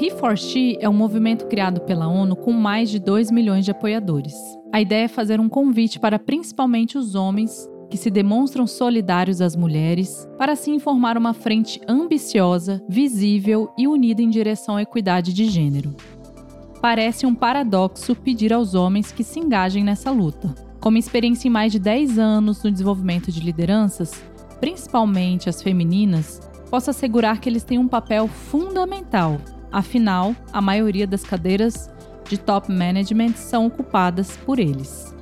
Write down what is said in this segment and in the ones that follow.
He4She é um movimento criado pela ONU com mais de 2 milhões de apoiadores. A ideia é fazer um convite para principalmente os homens que se demonstram solidários às mulheres, para assim formar uma frente ambiciosa, visível e unida em direção à equidade de gênero. Parece um paradoxo pedir aos homens que se engajem nessa luta. Com experiência em mais de 10 anos no desenvolvimento de lideranças, principalmente as femininas, posso assegurar que eles têm um papel fundamental. Afinal, a maioria das cadeiras de top management são ocupadas por eles.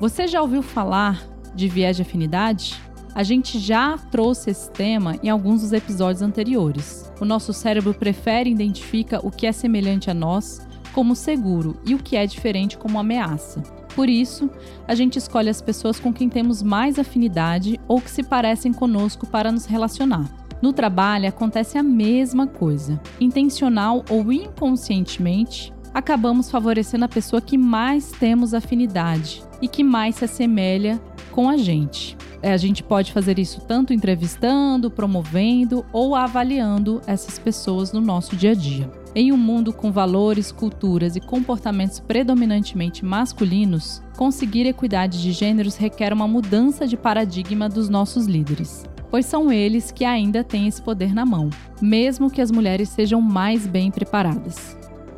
Você já ouviu falar de viés de afinidade? A gente já trouxe esse tema em alguns dos episódios anteriores. O nosso cérebro prefere e identifica o que é semelhante a nós como seguro e o que é diferente como ameaça. Por isso, a gente escolhe as pessoas com quem temos mais afinidade ou que se parecem conosco para nos relacionar. No trabalho acontece a mesma coisa. Intencional ou inconscientemente, acabamos favorecendo a pessoa que mais temos afinidade e que mais se assemelha com a gente. É, a gente pode fazer isso tanto entrevistando, promovendo ou avaliando essas pessoas no nosso dia a dia. Em um mundo com valores, culturas e comportamentos predominantemente masculinos, conseguir equidade de gêneros requer uma mudança de paradigma dos nossos líderes pois são eles que ainda têm esse poder na mão, mesmo que as mulheres sejam mais bem preparadas.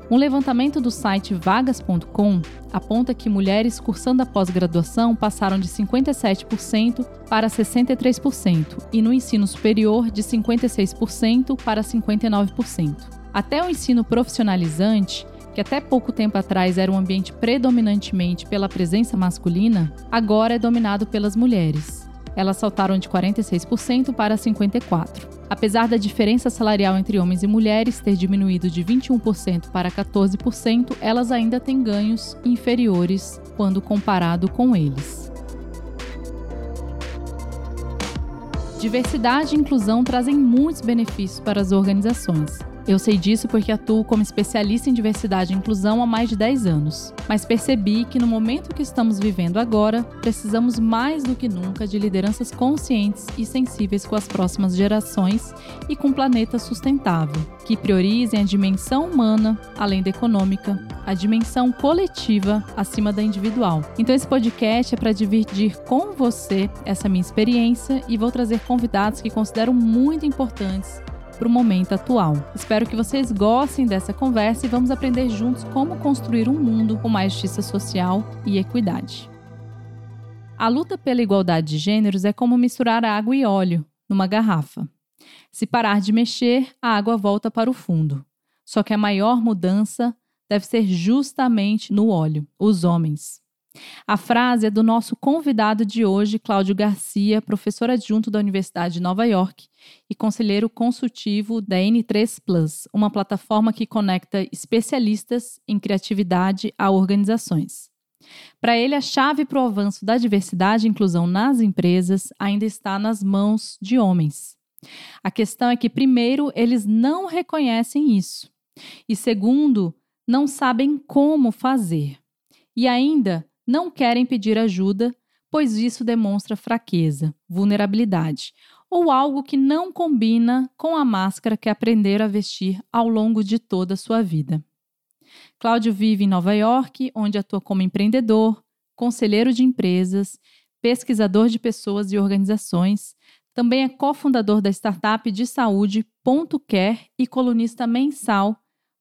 Um levantamento do site vagas.com aponta que mulheres cursando a pós-graduação passaram de 57% para 63% e no ensino superior de 56% para 59%. Até o ensino profissionalizante, que até pouco tempo atrás era um ambiente predominantemente pela presença masculina, agora é dominado pelas mulheres elas saltaram de 46% para 54%. Apesar da diferença salarial entre homens e mulheres ter diminuído de 21% para 14%, elas ainda têm ganhos inferiores quando comparado com eles. Diversidade e inclusão trazem muitos benefícios para as organizações. Eu sei disso porque atuo como especialista em diversidade e inclusão há mais de 10 anos, mas percebi que no momento que estamos vivendo agora, precisamos mais do que nunca de lideranças conscientes e sensíveis com as próximas gerações e com um planeta sustentável, que priorizem a dimensão humana além da econômica, a dimensão coletiva acima da individual. Então esse podcast é para dividir com você essa minha experiência e vou trazer convidados que considero muito importantes para o momento atual. Espero que vocês gostem dessa conversa e vamos aprender juntos como construir um mundo com mais justiça social e equidade. A luta pela igualdade de gêneros é como misturar água e óleo numa garrafa. Se parar de mexer, a água volta para o fundo. Só que a maior mudança deve ser justamente no óleo, os homens. A frase é do nosso convidado de hoje, Cláudio Garcia, professor adjunto da Universidade de Nova York e conselheiro consultivo da N3 Plus, uma plataforma que conecta especialistas em criatividade a organizações. Para ele, a chave para o avanço da diversidade e inclusão nas empresas ainda está nas mãos de homens. A questão é que, primeiro, eles não reconhecem isso, e segundo, não sabem como fazer. E ainda não querem pedir ajuda, pois isso demonstra fraqueza, vulnerabilidade ou algo que não combina com a máscara que aprenderam a vestir ao longo de toda a sua vida. Cláudio vive em Nova York, onde atua como empreendedor, conselheiro de empresas, pesquisador de pessoas e organizações, também é cofundador da startup de saúde Ponto Care e colunista mensal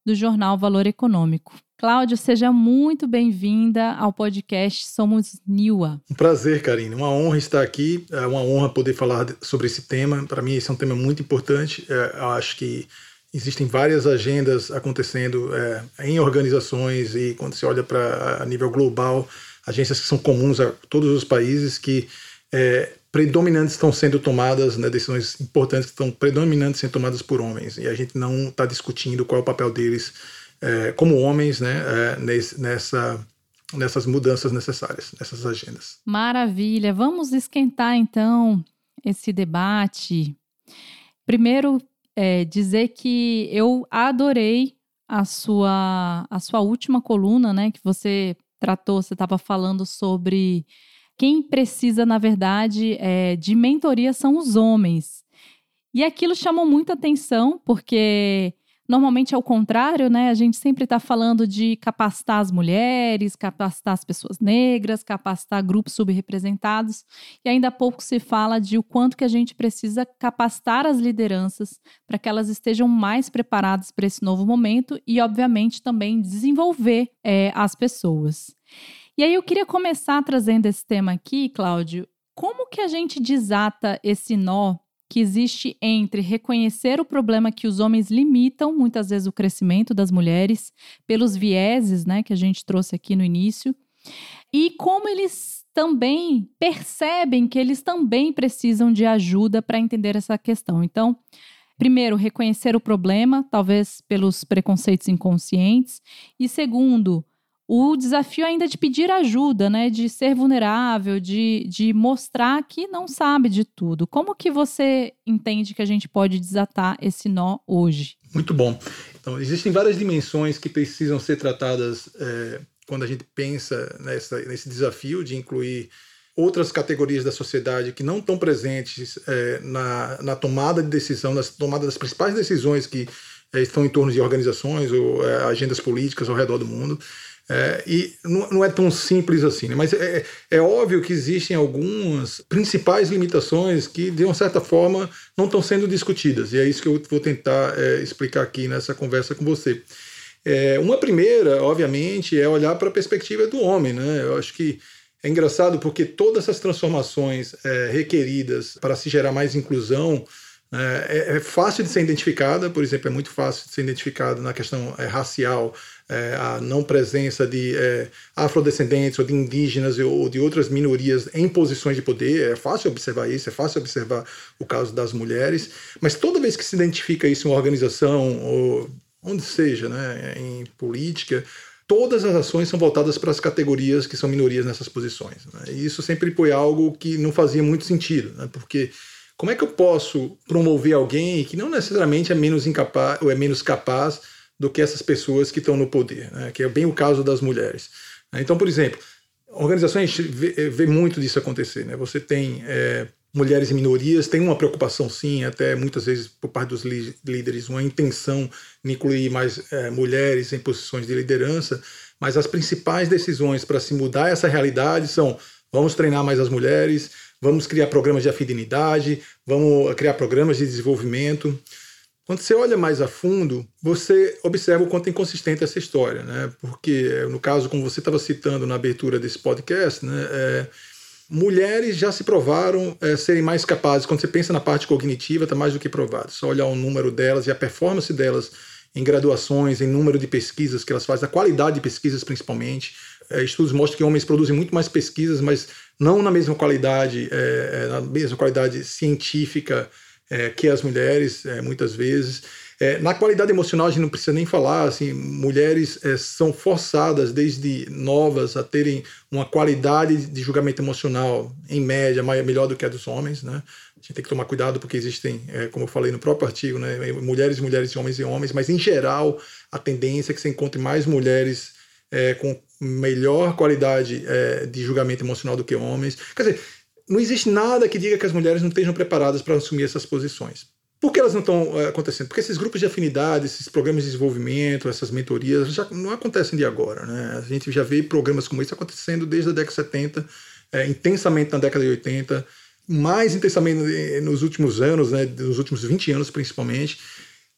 do jornal Valor Econômico. Cláudio, seja muito bem-vinda ao podcast Somos Niwa. Um prazer, Karine. Uma honra estar aqui. É uma honra poder falar sobre esse tema. Para mim, esse é um tema muito importante. É, eu acho que existem várias agendas acontecendo é, em organizações e quando você olha para a nível global, agências que são comuns a todos os países que é, predominantes estão sendo tomadas, né, decisões importantes que estão predominantes sendo tomadas por homens e a gente não está discutindo qual é o papel deles é, como homens, né, é, nessa, nessas mudanças necessárias, nessas agendas. Maravilha. Vamos esquentar então esse debate. Primeiro, é, dizer que eu adorei a sua, a sua última coluna, né, que você tratou, você estava falando sobre quem precisa, na verdade, é, de mentoria são os homens. E aquilo chamou muita atenção, porque Normalmente é o contrário, né? A gente sempre está falando de capacitar as mulheres, capacitar as pessoas negras, capacitar grupos subrepresentados, e ainda há pouco se fala de o quanto que a gente precisa capacitar as lideranças para que elas estejam mais preparadas para esse novo momento e, obviamente, também desenvolver é, as pessoas. E aí eu queria começar trazendo esse tema aqui, Cláudio. Como que a gente desata esse nó que existe entre reconhecer o problema que os homens limitam muitas vezes o crescimento das mulheres pelos vieses, né, que a gente trouxe aqui no início, e como eles também percebem que eles também precisam de ajuda para entender essa questão. Então, primeiro, reconhecer o problema, talvez pelos preconceitos inconscientes, e segundo, o desafio ainda de pedir ajuda, né? De ser vulnerável, de, de mostrar que não sabe de tudo. Como que você entende que a gente pode desatar esse nó hoje? Muito bom. Então, existem várias dimensões que precisam ser tratadas é, quando a gente pensa nessa, nesse desafio de incluir outras categorias da sociedade que não estão presentes é, na, na tomada de decisão, na tomada das principais decisões que é, estão em torno de organizações ou agendas políticas ao redor do mundo. É, e não, não, é tão simples assim, né? mas é, é, óbvio que existem algumas principais limitações que, de uma certa forma, não estão sendo discutidas, e é isso que eu vou tentar é, explicar aqui nessa conversa com você. É, uma primeira, obviamente, é olhar para a perspectiva do homem. Né? Eu acho que é engraçado porque todas essas transformações é, requeridas para se gerar mais inclusão é, é, fácil de ser identificada, por exemplo, é muito fácil de ser identificada na questão racial é, a não presença de é, afrodescendentes ou de indígenas ou de outras minorias em posições de poder. É fácil observar isso, é fácil observar o caso das mulheres, mas toda vez que se identifica isso em uma organização ou onde seja, né, em política, todas as ações são voltadas para as categorias que são minorias nessas posições. Né? E isso sempre foi algo que não fazia muito sentido, né? porque como é que eu posso promover alguém que não necessariamente é menos incapaz ou é menos capaz do que essas pessoas que estão no poder, né? que é bem o caso das mulheres. Então, por exemplo, organizações vê, vê muito disso acontecer. Né? Você tem é, mulheres e minorias, tem uma preocupação sim, até muitas vezes por parte dos líderes, uma intenção de incluir mais é, mulheres em posições de liderança, mas as principais decisões para se mudar essa realidade são vamos treinar mais as mulheres, vamos criar programas de afinidade, vamos criar programas de desenvolvimento. Quando você olha mais a fundo, você observa o quanto é inconsistente essa história, né? Porque, no caso, como você estava citando na abertura desse podcast, né? É, mulheres já se provaram é, serem mais capazes. Quando você pensa na parte cognitiva, está mais do que provado. Só olhar o número delas e a performance delas em graduações, em número de pesquisas que elas fazem, a qualidade de pesquisas principalmente. É, estudos mostram que homens produzem muito mais pesquisas, mas não na mesma qualidade, é, é na mesma qualidade científica é, que as mulheres, é, muitas vezes. É, na qualidade emocional, a gente não precisa nem falar, assim, mulheres é, são forçadas desde novas a terem uma qualidade de julgamento emocional, em média, melhor do que a dos homens, né? A gente tem que tomar cuidado porque existem, é, como eu falei no próprio artigo, né, mulheres, mulheres, homens e homens, mas em geral a tendência é que você encontre mais mulheres é, com melhor qualidade de julgamento emocional do que homens. Quer dizer, não existe nada que diga que as mulheres não estejam preparadas para assumir essas posições. Por que elas não estão é, acontecendo? Porque esses grupos de afinidade, esses programas de desenvolvimento, essas mentorias, já não acontecem de agora. Né? A gente já vê programas como esse acontecendo desde a década de 70, é, intensamente na década de 80, mais intensamente nos últimos anos, né, nos últimos 20 anos principalmente.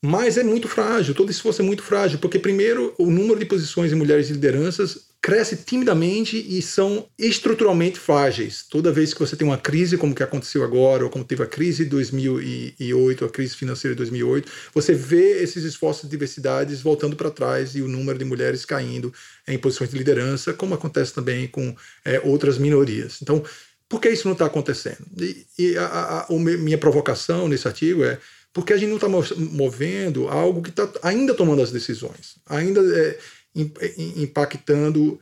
Mas é muito frágil, todo esforço é muito frágil, porque, primeiro, o número de posições em mulheres de lideranças cresce timidamente e são estruturalmente frágeis. Toda vez que você tem uma crise, como que aconteceu agora, ou como teve a crise de 2008, a crise financeira de 2008, você vê esses esforços de diversidade voltando para trás e o número de mulheres caindo em posições de liderança, como acontece também com é, outras minorias. Então, por que isso não está acontecendo? E, e a, a, a, minha provocação nesse artigo é porque a gente não está movendo algo que está ainda tomando as decisões, ainda é, impactando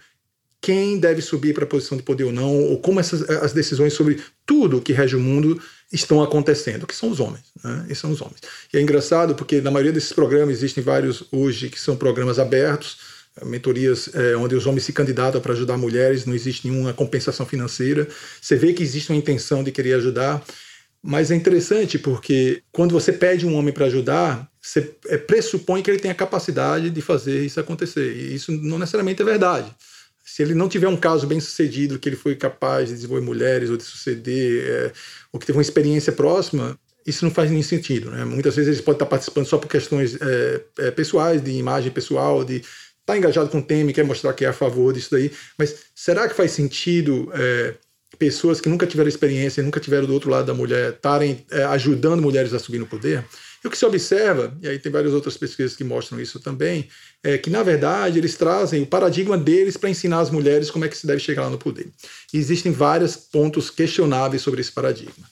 quem deve subir para a posição de poder ou não, ou como essas, as decisões sobre tudo que rege o mundo estão acontecendo, que são os homens. Né? E são os homens. E é engraçado porque na maioria desses programas existem vários hoje que são programas abertos, mentorias é, onde os homens se candidatam para ajudar mulheres, não existe nenhuma compensação financeira. Você vê que existe uma intenção de querer ajudar, Mas é interessante porque quando você pede um homem para ajudar, você é, pressupõe que ele tem a capacidade de fazer isso acontecer. E isso não necessariamente é verdade. Se ele não tiver um caso bem sucedido, que ele foi capaz de desenvolver mulheres ou de suceder, é, ou que teve uma experiência próxima, isso não faz nenhum sentido. Né? Muitas vezes ele pode estar participando só por questões é, é, pessoais, de imagem pessoal, de estar tá engajado com o tema e quer mostrar que é a favor disso daí. Mas será que faz sentido é, pessoas que nunca tiveram experiência, nunca tiveram do outro lado da mulher, estarem é, ajudando mulheres a subir no poder? E o que se observa, e aí tem várias outras pesquisas que mostram isso também, é que, na verdade, eles trazem o paradigma deles para ensinar as mulheres como é que se deve chegar lá no poder. E existem vários pontos questionáveis sobre esse paradigma.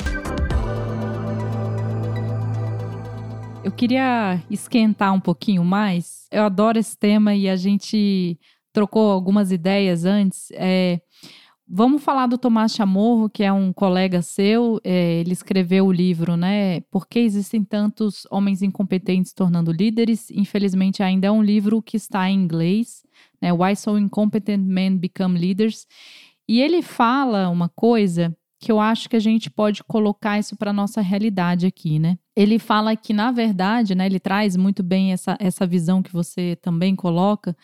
Eu queria esquentar um pouquinho mais. Eu adoro esse tema e a gente trocou algumas ideias antes. É, Vamos falar do Tomás Chamorro, que é um colega seu. É, ele escreveu o livro, né? Por que existem tantos homens incompetentes tornando líderes? Infelizmente, ainda é um livro que está em inglês, né? Why So Incompetent Men Become Leaders. E ele fala uma coisa que eu acho que a gente pode colocar isso para nossa realidade aqui, né? Ele fala que, na verdade, né, ele traz muito bem essa, essa visão que você também coloca,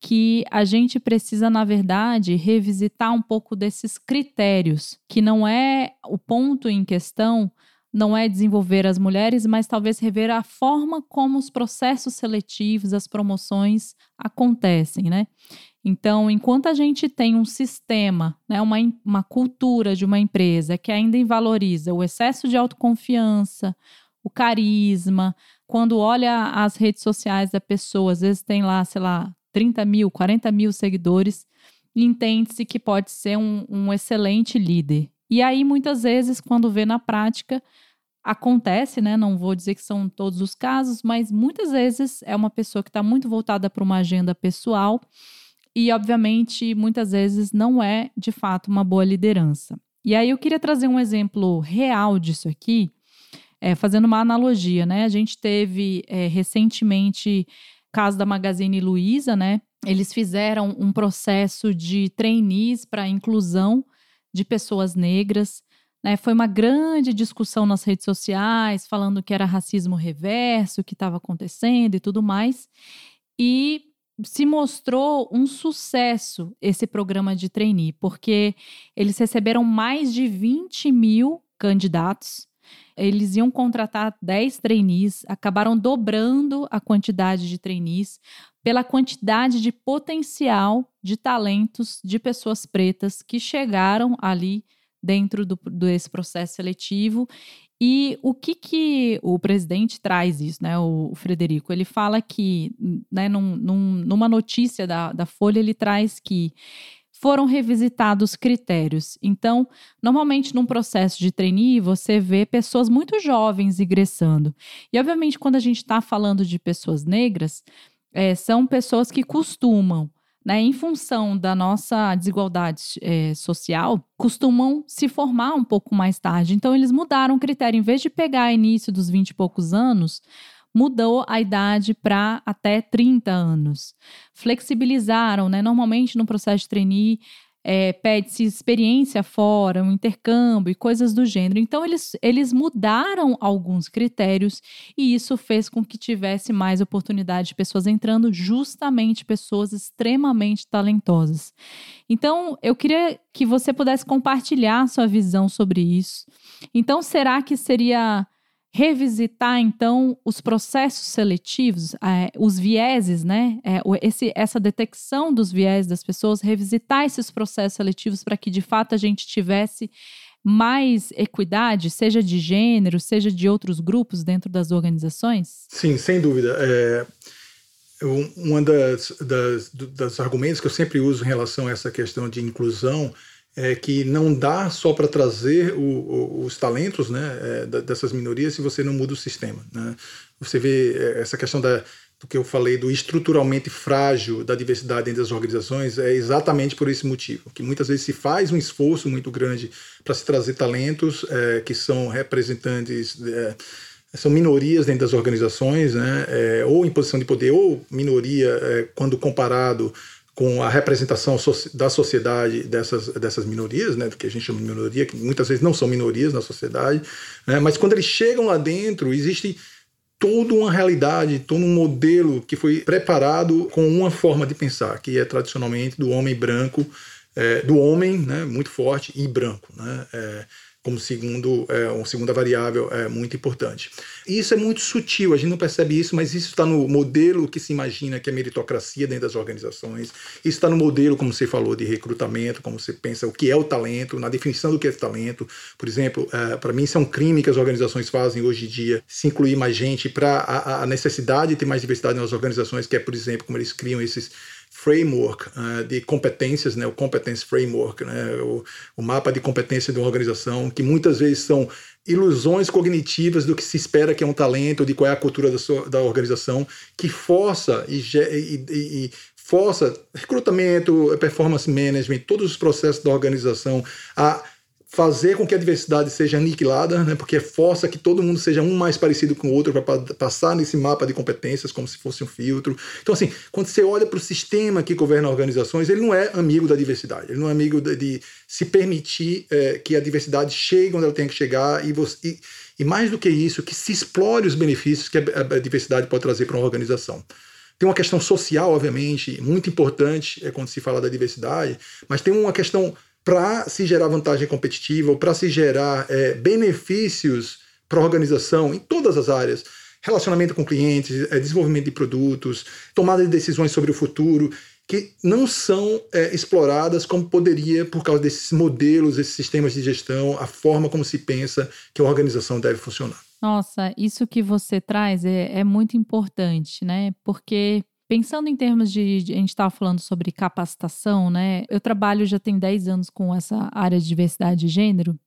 que a gente precisa, na verdade, revisitar um pouco desses critérios, que não é o ponto em questão, não é desenvolver as mulheres, mas talvez rever a forma como os processos seletivos, as promoções acontecem, né? Então, enquanto a gente tem um sistema, né, uma, uma cultura de uma empresa que ainda valoriza o excesso de autoconfiança, o carisma, quando olha as redes sociais da pessoa, às vezes tem lá, sei lá, 30 mil, 40 mil seguidores, entende-se que pode ser um, um excelente líder. E aí, muitas vezes, quando vê na prática, acontece, né? Não vou dizer que são todos os casos, mas muitas vezes é uma pessoa que está muito voltada para uma agenda pessoal e, obviamente, muitas vezes não é de fato uma boa liderança. E aí eu queria trazer um exemplo real disso aqui, é, fazendo uma analogia, né? A gente teve é, recentemente caso da Magazine Luiza, né? Eles fizeram um processo de trainees para inclusão de pessoas negras. Né? Foi uma grande discussão nas redes sociais, falando que era racismo reverso, que estava acontecendo e tudo mais. E se mostrou um sucesso esse programa de trainee, porque eles receberam mais de 20 mil candidatos eles iam contratar 10 trainees, acabaram dobrando a quantidade de trainees pela quantidade de potencial de talentos de pessoas pretas que chegaram ali dentro do, desse processo seletivo. E o que, que o presidente traz isso, né, o, o Frederico? Ele fala que, né, num, num, numa notícia da, da Folha, ele traz que foram revisitados critérios. Então, normalmente num processo de trainee, você vê pessoas muito jovens ingressando. E, obviamente, quando a gente está falando de pessoas negras, é, são pessoas que costumam, né, em função da nossa desigualdade é, social, costumam se formar um pouco mais tarde. Então, eles mudaram o critério. Em vez de pegar início dos 20 e poucos anos, mudou a idade para até 30 anos. Flexibilizaram, né? Normalmente no processo de trainee é, pede-se experiência fora, um intercâmbio e coisas do gênero. Então, eles, eles mudaram alguns critérios e isso fez com que tivesse mais oportunidade de pessoas entrando, justamente pessoas extremamente talentosas. Então, eu queria que você pudesse compartilhar sua visão sobre isso. Então, será que seria revisitar então os processos seletivos, é, os vieses, né? É, esse, essa detecção dos vieses das pessoas, revisitar esses processos seletivos para que de fato a gente tivesse mais equidade, seja de gênero, seja de outros grupos dentro das organizações? Sim, sem dúvida. É, um das, das, dos argumentos que eu sempre uso em relação a essa questão de inclusão é, que não dá só para trazer o, o, os talentos né, é, dessas minorias se você não muda o sistema. Né? Você vê é, essa questão da, do que eu falei do estruturalmente frágil da diversidade entre as organizações é exatamente por esse motivo, que muitas vezes se faz um esforço muito grande para se trazer talentos é, que são representantes é, são minorias dentro das organizações, né, é, ou em posição de poder, ou minoria é, quando comparado com a representação da sociedade dessas, dessas minorias, né, que a gente chama de minoria, que muitas vezes não são minorias na sociedade, né, mas quando eles chegam lá dentro, existe toda uma realidade, todo um modelo que foi preparado com uma forma de pensar, que é tradicionalmente do homem branco, é, do homem né, muito forte e branco. Né, é, como segundo, é, uma segunda variável é muito importante. E isso é muito sutil, a gente não percebe isso, mas isso está no modelo que se imagina que é meritocracia dentro das organizações, isso está no modelo, como você falou, de recrutamento, como você pensa o que é o talento, na definição do que é talento. Por exemplo, é, para mim isso é um crime que as organizações fazem hoje em dia, se incluir mais gente para a, a necessidade de ter mais diversidade nas organizações, que é, por exemplo, como eles criam esses framework uh, de competências, né, o competence framework, né, o, o, mapa de competência de uma organização, que muitas vezes são ilusões cognitivas do que se espera que é um talento, de qual é a cultura da, sua, da organização, que força e, e, e, força recrutamento, performance management, todos os processos da organização a fazer com que a diversidade seja aniquilada, né, porque força que todo mundo seja um mais parecido com o outro para passar nesse mapa de competências como se fosse um filtro. Então, assim, quando você olha para o sistema que governa organizações, ele não é amigo da diversidade, ele não é amigo de, de se permitir é, que a diversidade chegue onde ela tem que chegar e, você, e, e, mais do que isso, que se explore os benefícios que a, a diversidade pode trazer para uma organização. Tem uma questão social, obviamente, muito importante é, quando se fala da diversidade, mas tem uma questão para se gerar vantagem competitiva ou para se gerar é, benefícios para a organização em todas as áreas. Relacionamento com clientes, é, desenvolvimento de produtos, tomada de decisões sobre o futuro, que não são é, exploradas como poderia por causa desses modelos, esses sistemas de gestão, a forma como se pensa que uma organização deve funcionar. Nossa, isso que você traz é, é muito importante, né? Porque Pensando em termos de, de a gente estava falando sobre capacitação, né? Eu trabalho já tem 10 anos com essa área de diversidade de gênero.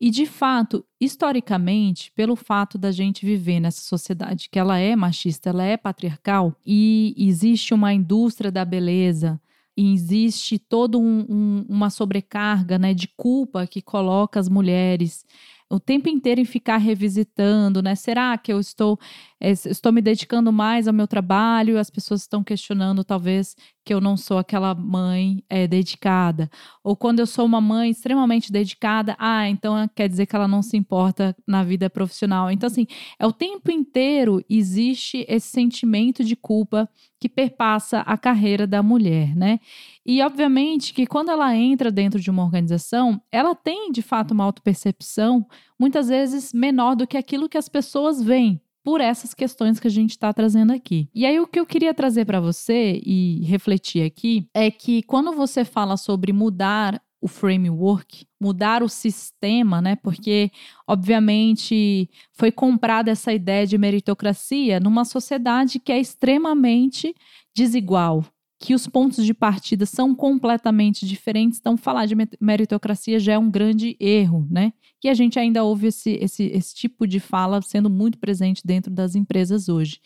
E de fato, historicamente, pelo fato da gente viver nessa sociedade que ela é machista, ela é patriarcal e existe uma indústria da beleza, e existe toda um, um, uma sobrecarga né, de culpa que coloca as mulheres o tempo inteiro em ficar revisitando, né? Será que eu estou, é, estou me dedicando mais ao meu trabalho? As pessoas estão questionando, talvez, que eu não sou aquela mãe é, dedicada. Ou quando eu sou uma mãe extremamente dedicada, ah, então quer dizer que ela não se importa na vida profissional. Então, assim, é o tempo inteiro existe esse sentimento de culpa que perpassa a carreira da mulher, né? E, obviamente, que quando ela entra dentro de uma organização, ela tem, de fato, uma autopercepção muitas vezes menor do que aquilo que as pessoas veem por essas questões que a gente está trazendo aqui. E aí o que eu queria trazer para você e refletir aqui é que quando você fala sobre mudar o framework, mudar o sistema, né? Porque, obviamente, foi comprada essa ideia de meritocracia numa sociedade que é extremamente desigual, que os pontos de partida são completamente diferentes, então falar de meritocracia já é um grande erro, né? E a gente ainda ouve esse, esse, esse tipo de fala sendo muito presente dentro das empresas hoje.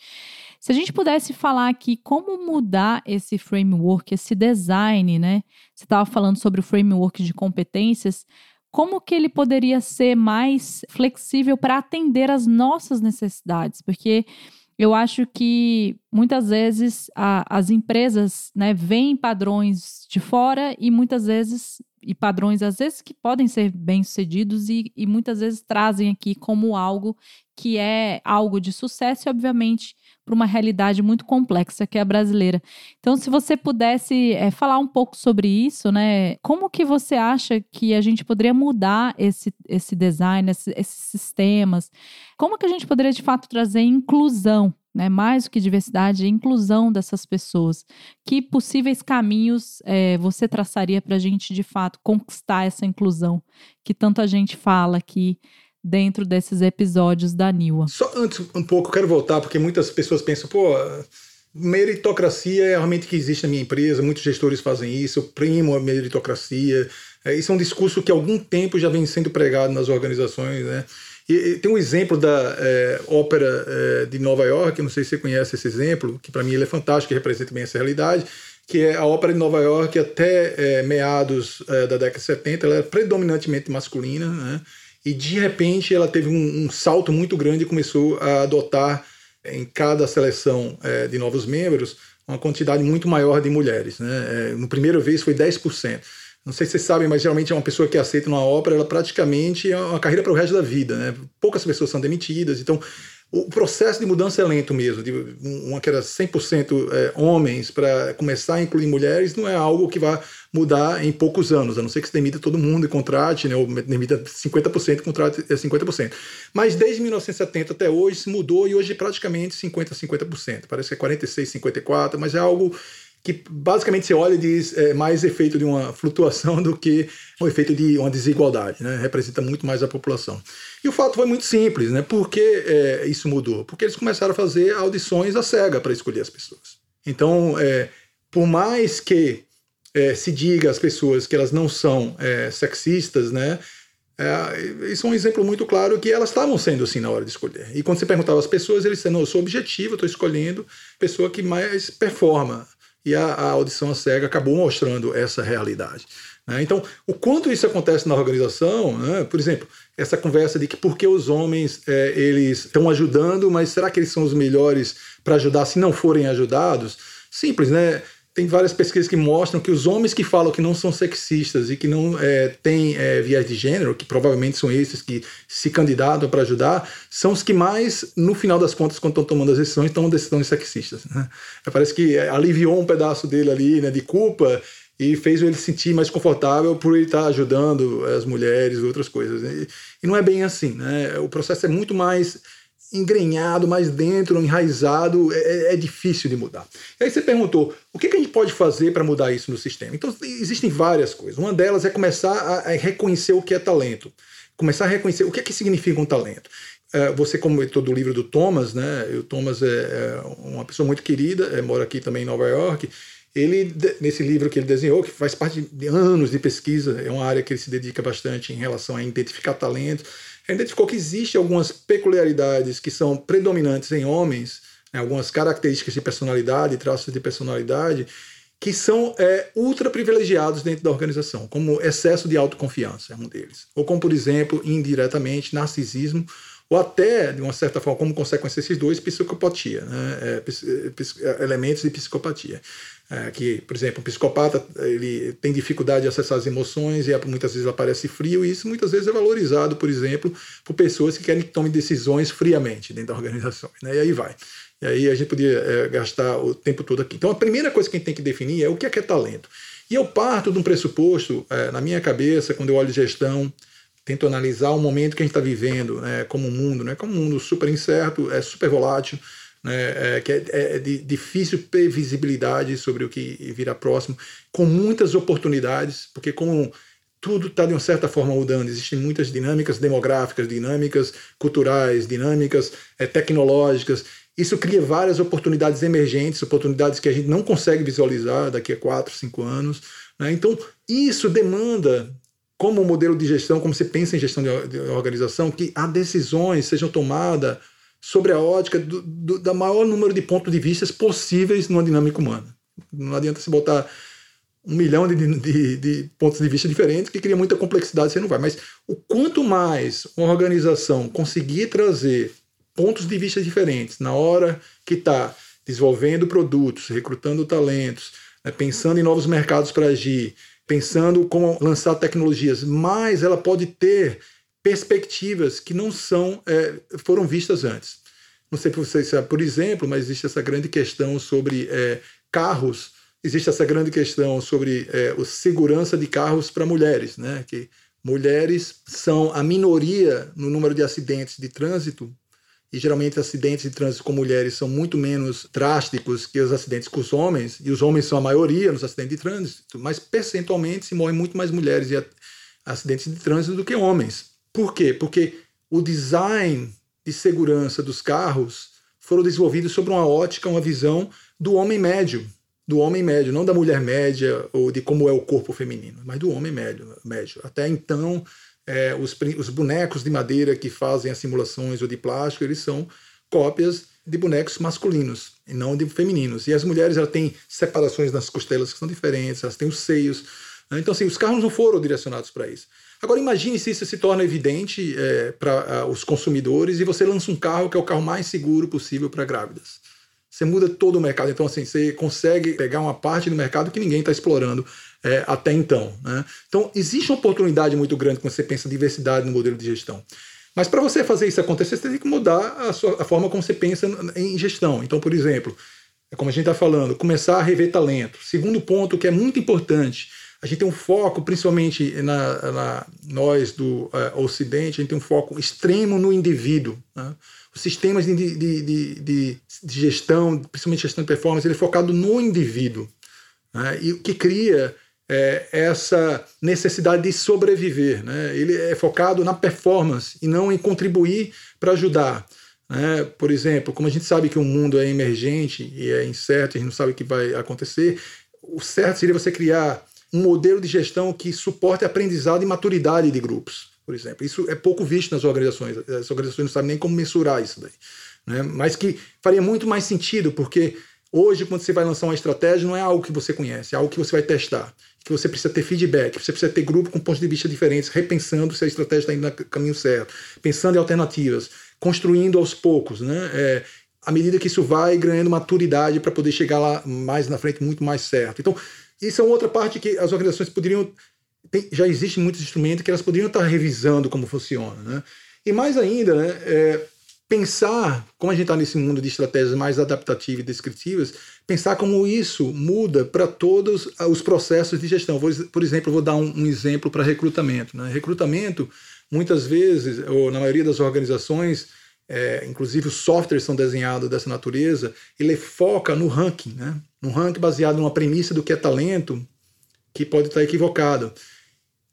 Se a gente pudesse falar aqui como mudar esse framework, esse design, né? Você estava falando sobre o framework de competências, como que ele poderia ser mais flexível para atender às nossas necessidades? Porque eu acho que muitas vezes a, as empresas né, veem padrões de fora e muitas vezes, e padrões às vezes que podem ser bem-sucedidos e, e muitas vezes trazem aqui como algo que é algo de sucesso e, obviamente, para uma realidade muito complexa que é a brasileira. Então, se você pudesse é, falar um pouco sobre isso, né? Como que você acha que a gente poderia mudar esse, esse design, esse, esses sistemas? Como que a gente poderia, de fato, trazer inclusão né, mais do que diversidade, inclusão dessas pessoas. Que possíveis caminhos é, você traçaria para a gente, de fato, conquistar essa inclusão que tanta gente fala aqui dentro desses episódios da NIWA. Só antes um pouco, quero voltar, porque muitas pessoas pensam, pô, meritocracia é realmente que existe na minha empresa, muitos gestores fazem isso, eu primo a meritocracia. É, isso é um discurso que há algum tempo já vem sendo pregado nas organizações, né? E, e tem um exemplo da é, ópera é, de Nova York, não sei se você conhece esse exemplo, que para mim ele é fantástico, representa bem essa realidade, que é a ópera de Nova York até é, meados é, da década de 70, ela era predominantemente masculina, né? E de repente ela teve um, um salto muito grande e começou a adotar em cada seleção é, de novos membros, uma quantidade muito maior de mulheres. Né? É, no primeiro vez foi 10%. Não sei se vocês sabem, mas geralmente é uma pessoa que aceita uma ópera, ela praticamente é uma carreira para o resto da vida. Né? Poucas pessoas são demitidas, então o processo de mudança é lento mesmo, de uma que era 100% é, homens para começar a incluir mulheres não é algo que vai mudar em poucos anos, a não ser que se demita todo mundo e contrate, né, ou demita 50% contrate 50%. É Mas desde 1970 até hoje se mudou e hoje é praticamente 50 50%. Parece que é 46 54, mas é algo que basicamente você olha e diz é mais efeito de uma flutuação do que o efeito de uma desigualdade, né? representa muito mais a população. E o fato foi muito simples, né? Por que é, isso mudou? Porque eles começaram a fazer audições à cega para escolher as pessoas. Então, é, por mais que é, se diga às pessoas que elas não são sexistas, né? Isso é um exemplo muito claro que elas estavam sendo assim na hora de escolher. E quando você perguntava às pessoas, eles disseram: não, eu sou objetivo, estou escolhendo a pessoa que mais performa. E a, a audição à cega acabou mostrando essa realidade. Né? Então, o quanto isso acontece na organização, né? por exemplo, essa conversa de que por que os homens é, eles estão ajudando, mas será que eles são os melhores para ajudar se não forem ajudados? Simples, né? Tem várias pesquisas que mostram que os homens que falam que não são sexistas e que não é, têm é, viés de gênero, que provavelmente são esses que se candidatam para ajudar, são os que mais, no final das contas, quando estão tomando as decisões, tomam decisões sexistas. Né? Parece que aliviou um pedaço dele ali né, de culpa e fez ele se sentir mais confortável por ele estar ajudando as mulheres e outras coisas. E, e não é bem assim, né? O processo é muito mais engrenhado, mais dentro, enraizado, é, é, é, difícil de mudar. E aí você perguntou, o que, que a gente pode fazer para mudar isso no sistema? Então, existem várias coisas. Uma delas é começar a, a reconhecer o que é talento. Começar a reconhecer o que, é que significa um talento. É, você comentou do livro do Thomas, né? O Thomas é, é uma pessoa muito querida, mora aqui também em Nova York, ele, nesse livro que ele desenhou, que faz parte de anos de pesquisa, é uma área que ele se dedica bastante em relação a identificar talentos, ele identificou que existem algumas peculiaridades que são predominantes em homens, né, algumas características de personalidade, traços de personalidade, que são é, ultra privilegiados dentro da organização, como excesso de autoconfiança é um deles. Ou como, por exemplo, indiretamente, narcisismo, ou até, de uma certa forma, como consequência desses dois, psicopatia, né? é, é, elementos de psicopatia. É, que, por exemplo, um psicopata ele tem dificuldade de acessar as emoções e muitas vezes aparece frio, e isso muitas vezes é valorizado, por exemplo, por pessoas que querem que tomem decisões friamente dentro da organização. Né? E aí vai. E aí a gente podia é, gastar o tempo todo aqui. Então a primeira coisa que a gente tem que definir é o que é, que é talento. E eu parto de um pressuposto, é, na minha cabeça, quando eu olho gestão, tento analisar o momento que a gente está vivendo né, como um mundo, né, como um mundo super incerto, é super volátil, né, é, que é, é, de difícil previsibilidade sobre o que virá próximo, com muitas oportunidades, porque como tudo está de uma certa forma mudando, existem muitas dinâmicas demográficas, dinâmicas culturais, dinâmicas é, tecnológicas, isso cria várias oportunidades emergentes, oportunidades que a gente não consegue visualizar daqui a quatro, cinco anos. Né? Então, isso demanda, como modelo de gestão, como você pensa em gestão de organização, que as decisões sejam tomadas sobre a ótica do, do, da maior número de pontos de vista possíveis numa dinâmica humana. Não adianta se botar um milhão de, de, de, pontos de vista diferentes, que cria muita complexidade, você não vai. Mas o quanto mais uma organização conseguir trazer pontos de vista diferentes na hora que está desenvolvendo produtos, recrutando talentos, né, pensando em novos mercados para agir, pensando como lançar tecnologias, mais ela pode ter perspectivas que não são é, foram vistas antes. Não sei se você sabe, por exemplo, mas existe essa grande questão sobre é, carros, existe essa grande questão sobre é, a segurança de carros para mulheres, né? Que mulheres são a minoria no número de acidentes de trânsito e geralmente acidentes de trânsito com mulheres são muito menos drásticos que os acidentes com os homens, e os homens são a maioria nos acidentes de trânsito, mas percentualmente se morrem muito mais mulheres em acidentes de trânsito do que homens. Por quê? Porque o design de segurança dos carros foram desenvolvidos sobre uma ótica, uma visão do homem médio, do homem médio, não da mulher média ou de como é o corpo feminino, mas do homem médio. médio. Até então, é, os, os bonecos de madeira que fazem as simulações ou de plástico, eles são cópias de bonecos masculinos e não de femininos. E as mulheres elas têm separações nas costelas que são diferentes, elas têm os seios. Né? Então, assim, os carros não foram direcionados para isso. Agora imagine se isso se torna evidente é, para os consumidores e você lança um carro que é o carro mais seguro possível para grávidas. Você muda todo o mercado. Então, assim, você consegue pegar uma parte do mercado que ninguém está explorando é, até então. Né? Então, existe uma oportunidade muito grande quando você pensa diversidade no modelo de gestão. Mas para você fazer isso acontecer, você tem que mudar a, sua, a forma como você pensa em gestão. Então, por exemplo, é como a gente está falando, começar a rever talento. Segundo ponto que é muito importante, a gente tem um foco, principalmente na, na nós do uh, Ocidente, a gente tem um foco extremo no indivíduo. Né? Os sistemas de, de, de, de, gestão, principalmente gestão de performance, ele é focado no indivíduo. Né? E o que cria é, essa necessidade de sobreviver. Né? Ele é focado na performance e não em contribuir para ajudar. Né? Por exemplo, como a gente sabe que o mundo é emergente e é incerto, a gente não sabe o que vai acontecer, o certo seria você criar um modelo de gestão que suporte aprendizado e maturidade de grupos, por exemplo. Isso é pouco visto nas organizações. As organizações não sabem nem como mensurar isso daí. Né? Mas que faria muito mais sentido, porque hoje, quando você vai lançar uma estratégia, não é algo que você conhece, é algo que você vai testar. Que você precisa ter feedback, você precisa ter grupo com pontos de vista diferentes, repensando se a estratégia está indo no caminho certo, pensando em alternativas construindo aos poucos, né? É, à medida que isso vai ganhando maturidade para poder chegar lá mais na frente muito mais certo. Então, isso é outra parte que as organizações poderiam. Tem, já existem muitos instrumentos que elas poderiam estar revisando como funciona. Né? E mais ainda, né, é, pensar, como a gente está nesse mundo de estratégias mais adaptativas e descritivas, pensar como isso muda para todos os processos de gestão. Vou, por exemplo, vou dar um, um exemplo para recrutamento. Né? Recrutamento Muitas vezes, ou na maioria das organizações, é, inclusive os softwares são desenhados dessa natureza, ele foca no ranking, né? no ranking baseado numa premissa do que é talento, que pode estar equivocado.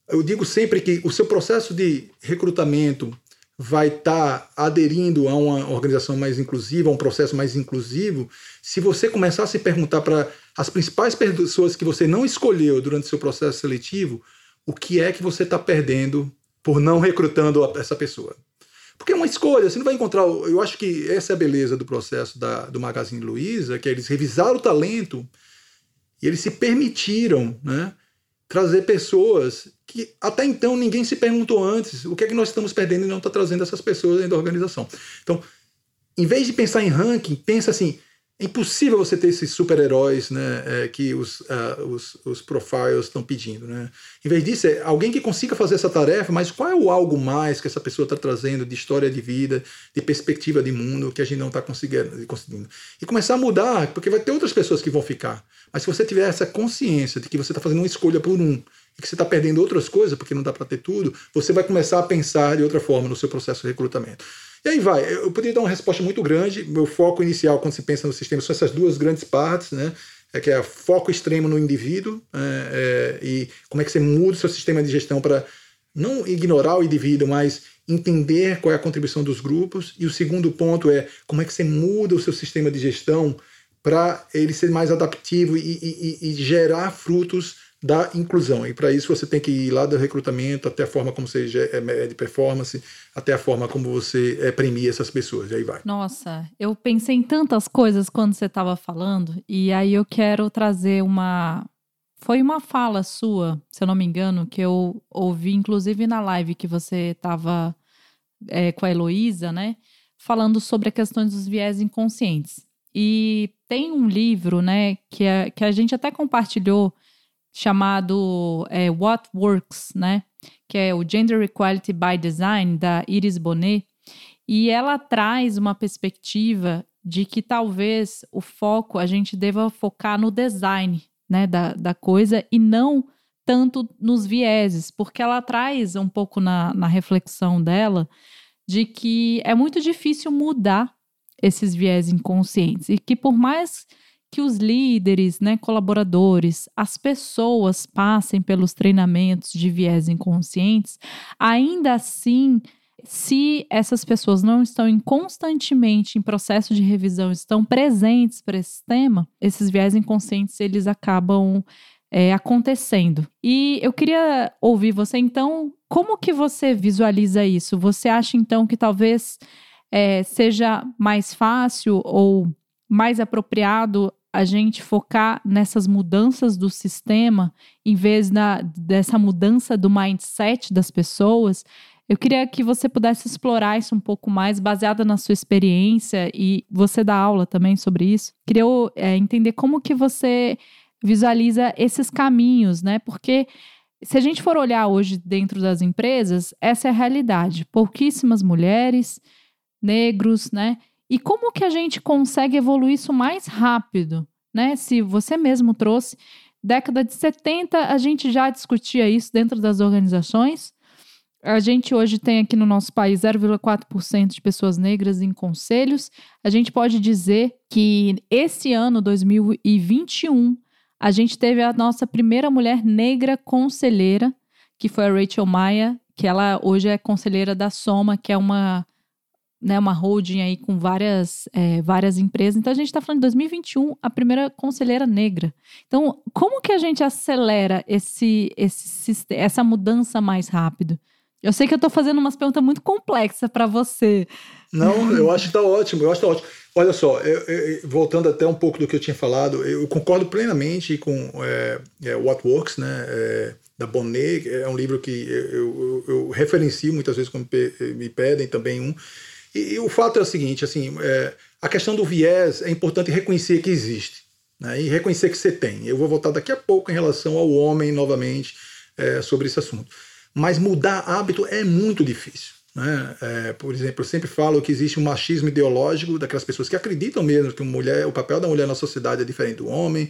Eu digo sempre que o seu processo de recrutamento vai estar aderindo a uma organização mais inclusiva, a um processo mais inclusivo, se você começar a se perguntar para as principais pessoas que você não escolheu durante seu processo seletivo, o que é que você está perdendo por não recrutando essa pessoa. Porque é uma escolha, você não vai encontrar. Eu acho que essa é a beleza do processo da, do Magazine Luiza, que eles revisaram o talento e eles se permitiram né, trazer pessoas que até então ninguém se perguntou antes o que é que nós estamos perdendo e não está trazendo essas pessoas dentro da organização. Então, em vez de pensar em ranking, pensa assim: é impossível você ter esses super-heróis né, é, que os, uh, os, os profiles estão pedindo. Né? Em vez disso, é alguém que consiga fazer essa tarefa, mas qual é o algo mais que essa pessoa está trazendo de história de vida, de perspectiva de mundo que a gente não está conseguindo? E começar a mudar, porque vai ter outras pessoas que vão ficar. Mas se você tiver essa consciência de que você está fazendo uma escolha por um e que você está perdendo outras coisas, porque não dá para ter tudo, você vai começar a pensar de outra forma no seu processo de recrutamento. E aí vai. Eu poderia dar uma resposta muito grande. Meu foco inicial, quando se pensa no sistema, são essas duas grandes partes, né? É que é foco extremo no indivíduo é, é, e como é que você muda o seu sistema de gestão para não ignorar o indivíduo, mas entender qual é a contribuição dos grupos. E o segundo ponto é como é que você muda o seu sistema de gestão para ele ser mais adaptivo e, e, e gerar frutos da inclusão. E para isso você tem que ir lá do recrutamento até a forma como você é, mede performance, até a forma como você é, premia essas pessoas. E aí vai. Nossa, eu pensei em tantas coisas quando você estava falando, e aí eu quero trazer uma. Foi uma fala sua, se eu não me engano, que eu ouvi, inclusive na live que você estava é, com a Heloísa, né? Falando sobre a questão dos viés inconscientes. E tem um livro, né, que, é, que a gente até compartilhou chamado é, What Works, né? Que é o Gender Equality by Design, da Iris Bonet. E ela traz uma perspectiva de que talvez o foco a gente deva focar no design né, da, da coisa e não tanto nos vieses, porque ela traz um pouco na, na reflexão dela de que é muito difícil mudar esses viés inconscientes e que por mais que os líderes, né, colaboradores, as pessoas passem pelos treinamentos de viés inconscientes, ainda assim, se essas pessoas não estão em, constantemente em processo de revisão, estão presentes para esse tema, esses viés inconscientes eles acabam é, acontecendo. E eu queria ouvir você então, como que você visualiza isso? Você acha então que talvez é, seja mais fácil ou mais apropriado a gente focar nessas mudanças do sistema, em vez da, dessa mudança do mindset das pessoas, eu queria que você pudesse explorar isso um pouco mais, baseada na sua experiência e você dá aula também sobre isso. Queria é, entender como que você visualiza esses caminhos, né? Porque se a gente for olhar hoje dentro das empresas, essa é a realidade. Pouquíssimas mulheres, negros, né? E como que a gente consegue evoluir isso mais rápido, né? Se você mesmo trouxe, década de 70 a gente já discutia isso dentro das organizações. A gente hoje tem aqui no nosso país 0,4% de pessoas negras em conselhos. A gente pode dizer que esse ano, 2021, a gente teve a nossa primeira mulher negra conselheira, que foi a Rachel Maia, que ela hoje é conselheira da Soma, que é uma, né, uma holding aí com várias, é, várias empresas. Então a gente está falando de 2021, a primeira conselheira negra. Então, como que a gente acelera esse, esse, essa mudança mais rápido? Eu sei que eu estou fazendo umas perguntas muito complexas para você. Não, eu acho que está ótimo, eu acho que tá ótimo. Olha só, eu, eu, voltando até um pouco do que eu tinha falado, eu concordo plenamente com é, é, What Works, né, é, da Bonnet, é um livro que eu, eu referencio muitas vezes quando me pedem também um. E, e o fato é o seguinte, assim, é, a questão do viés é importante reconhecer que existe, né, e reconhecer que você tem. Eu vou voltar daqui a pouco em relação ao homem novamente é, sobre esse assunto. Mas mudar hábito é muito difícil. Né? É, por exemplo, eu sempre falo que existe um machismo ideológico daquelas pessoas que acreditam mesmo que mulher, o papel da mulher na sociedade é diferente do homem,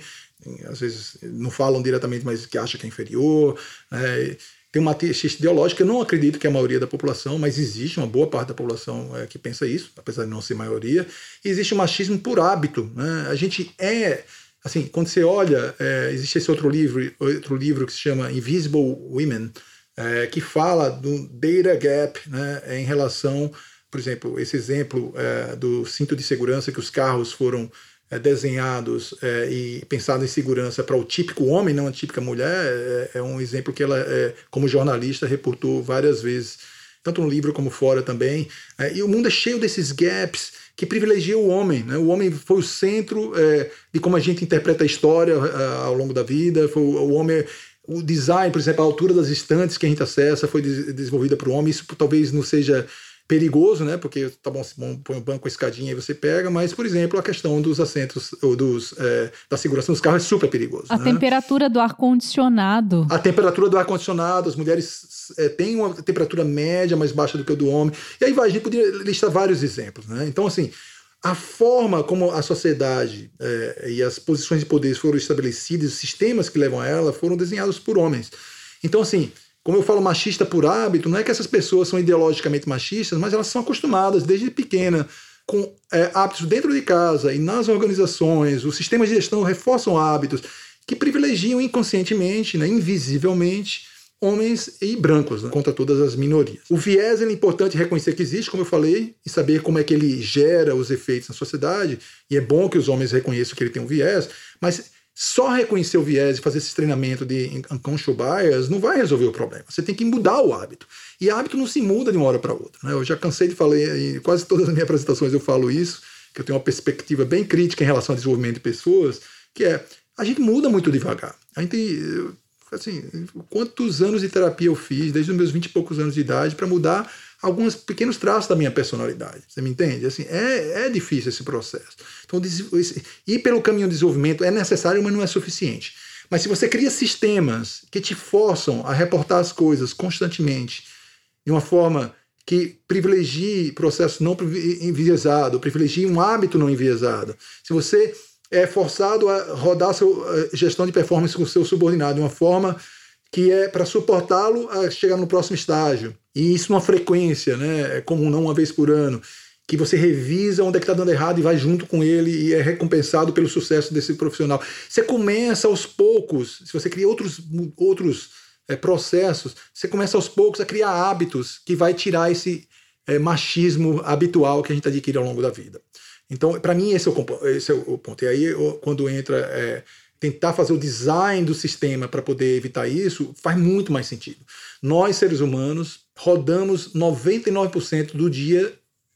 às vezes não falam diretamente, mas que acha que é inferior. Né? Tem uma machismo ideológico, eu não acredito que a maioria da população, mas existe uma boa parte da população é, que pensa isso, apesar de não ser maioria. E existe o machismo por hábito. Né? A gente é assim, quando você olha, é, existe esse outro livro, outro livro que se chama Invisible Women, é, que fala do data gap né, em relação, por exemplo, esse exemplo é, do cinto de segurança que os carros foram é, desenhados é, e pensados em segurança para o típico homem, não a típica mulher, é, é um exemplo que ela, é, como jornalista, reportou várias vezes, tanto no livro como fora também. e o mundo é cheio desses gaps que privilegiam o homem. Né? O homem foi o centro de como a gente interpreta a história ao longo da vida, foi, o homem o design, por exemplo, a altura das estantes que a gente acessa foi desenvolvida para o homem. Isso talvez não seja perigoso, né? Porque tá bom, põe um banco, a escadinha e você pega, mas, por exemplo, a questão dos assentos, ou dos, é, da segurança dos carros é super perigoso. A né? temperatura do ar-condicionado. A temperatura do ar-condicionado, as mulheres é, têm uma temperatura média mais baixa do que a do homem. E aí vai, a gente poderia listar vários exemplos, né? Então, assim, a forma como a sociedade é, e as posições de poder foram estabelecidas, os sistemas que levam a ela, foram desenhados por homens. Então, assim, como eu falo machista por hábito, não é que essas pessoas são ideologicamente machistas, mas elas são acostumadas desde pequena com é, hábitos dentro de casa e nas organizações, os sistemas de gestão reforçam hábitos que privilegiam inconscientemente, né, invisivelmente, homens e brancos né, contra todas as minorias. O viés é importante reconhecer que existe, como eu falei, e saber como é que ele gera os efeitos na sociedade. E é bom que os homens reconheçam que ele tem um viés, mas só reconhecer o viés e fazer esse treinamento de unconscious bias não vai resolver o problema. Você tem que mudar o hábito. E hábito não se muda de uma hora para outra. Né? Eu já cansei de falar, em quase todas as minhas apresentações eu falo isso, que eu tenho uma perspectiva bem crítica em relação ao desenvolvimento de pessoas, que é a gente muda muito devagar. A gente assim, quantos anos de terapia eu fiz, desde os meus 20 e poucos anos de idade, para mudar alguns pequenos traços da minha personalidade. Você me entende? Assim, é, é difícil esse processo. Então, ir pelo caminho do desenvolvimento é necessário, mas não é suficiente. Mas se você cria sistemas que te forçam a reportar as coisas constantemente, de uma forma que privilegie processo não enviesado, privilegie um hábito não enviesado, se você é forçado a rodar sua gestão de performance com o seu subordinado de uma forma que é para suportá-lo a chegar no próximo estágio. E isso numa frequência, né? É comum, não uma vez por ano. Que você revisa onde é que está dando errado e vai junto com ele e é recompensado pelo sucesso desse profissional. Você começa aos poucos, se você cria outros, outros é, processos, você começa aos poucos a criar hábitos que vai tirar esse é, machismo habitual que a gente adquire ao longo da vida. Então, para mim, esse é, o, esse é o ponto. E aí, quando entra é, tentar fazer o design do sistema para poder evitar isso, faz muito mais sentido. Nós, seres humanos, rodamos 99% do dia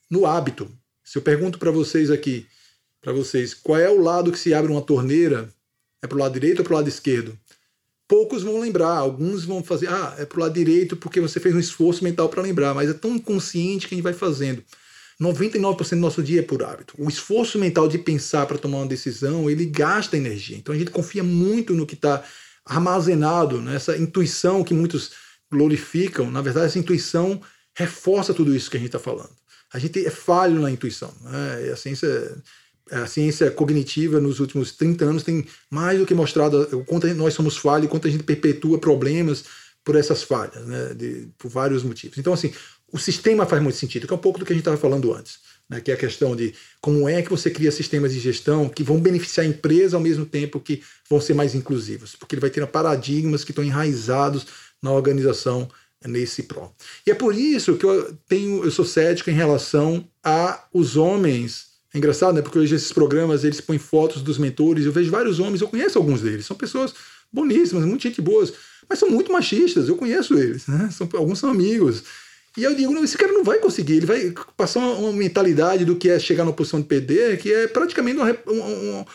no hábito. Se eu pergunto para vocês aqui, para vocês qual é o lado que se abre uma torneira, é para o lado direito ou para o lado esquerdo? Poucos vão lembrar, alguns vão fazer, ah, é para o lado direito porque você fez um esforço mental para lembrar, mas é tão inconsciente que a gente vai fazendo. 99% do nosso dia é por hábito. O esforço mental de pensar para tomar uma decisão, ele gasta energia. Então a gente confia muito no que está armazenado, nessa intuição que muitos glorificam. Na verdade, essa intuição reforça tudo isso que a gente está falando. A gente é falho na intuição. Né? A ciência a ciência cognitiva nos últimos 30 anos tem mais do que mostrado o quanto nós somos falhos, o quanto a gente perpetua problemas por essas falhas, né, de, por vários motivos. Então, assim, o sistema faz muito sentido, que é um pouco do que a gente estava falando antes, né, que é a questão de como é que você cria sistemas de gestão que vão beneficiar a empresa ao mesmo tempo que vão ser mais inclusivos, porque ele vai ter paradigmas que estão enraizados na organização nesse pró. E é por isso que eu tenho, eu sou cético em relação a os homens. É engraçado, né? Porque hoje esses programas eles põem fotos dos mentores. Eu vejo vários homens, eu conheço alguns deles, são pessoas boníssimas, muito gente boas, mas são muito machistas. Eu conheço eles, né? São, alguns são amigos. E eu digo, não, esse cara não vai conseguir, ele vai passar uma, uma mentalidade do que é chegar na posição de PD, que é praticamente uma, uma,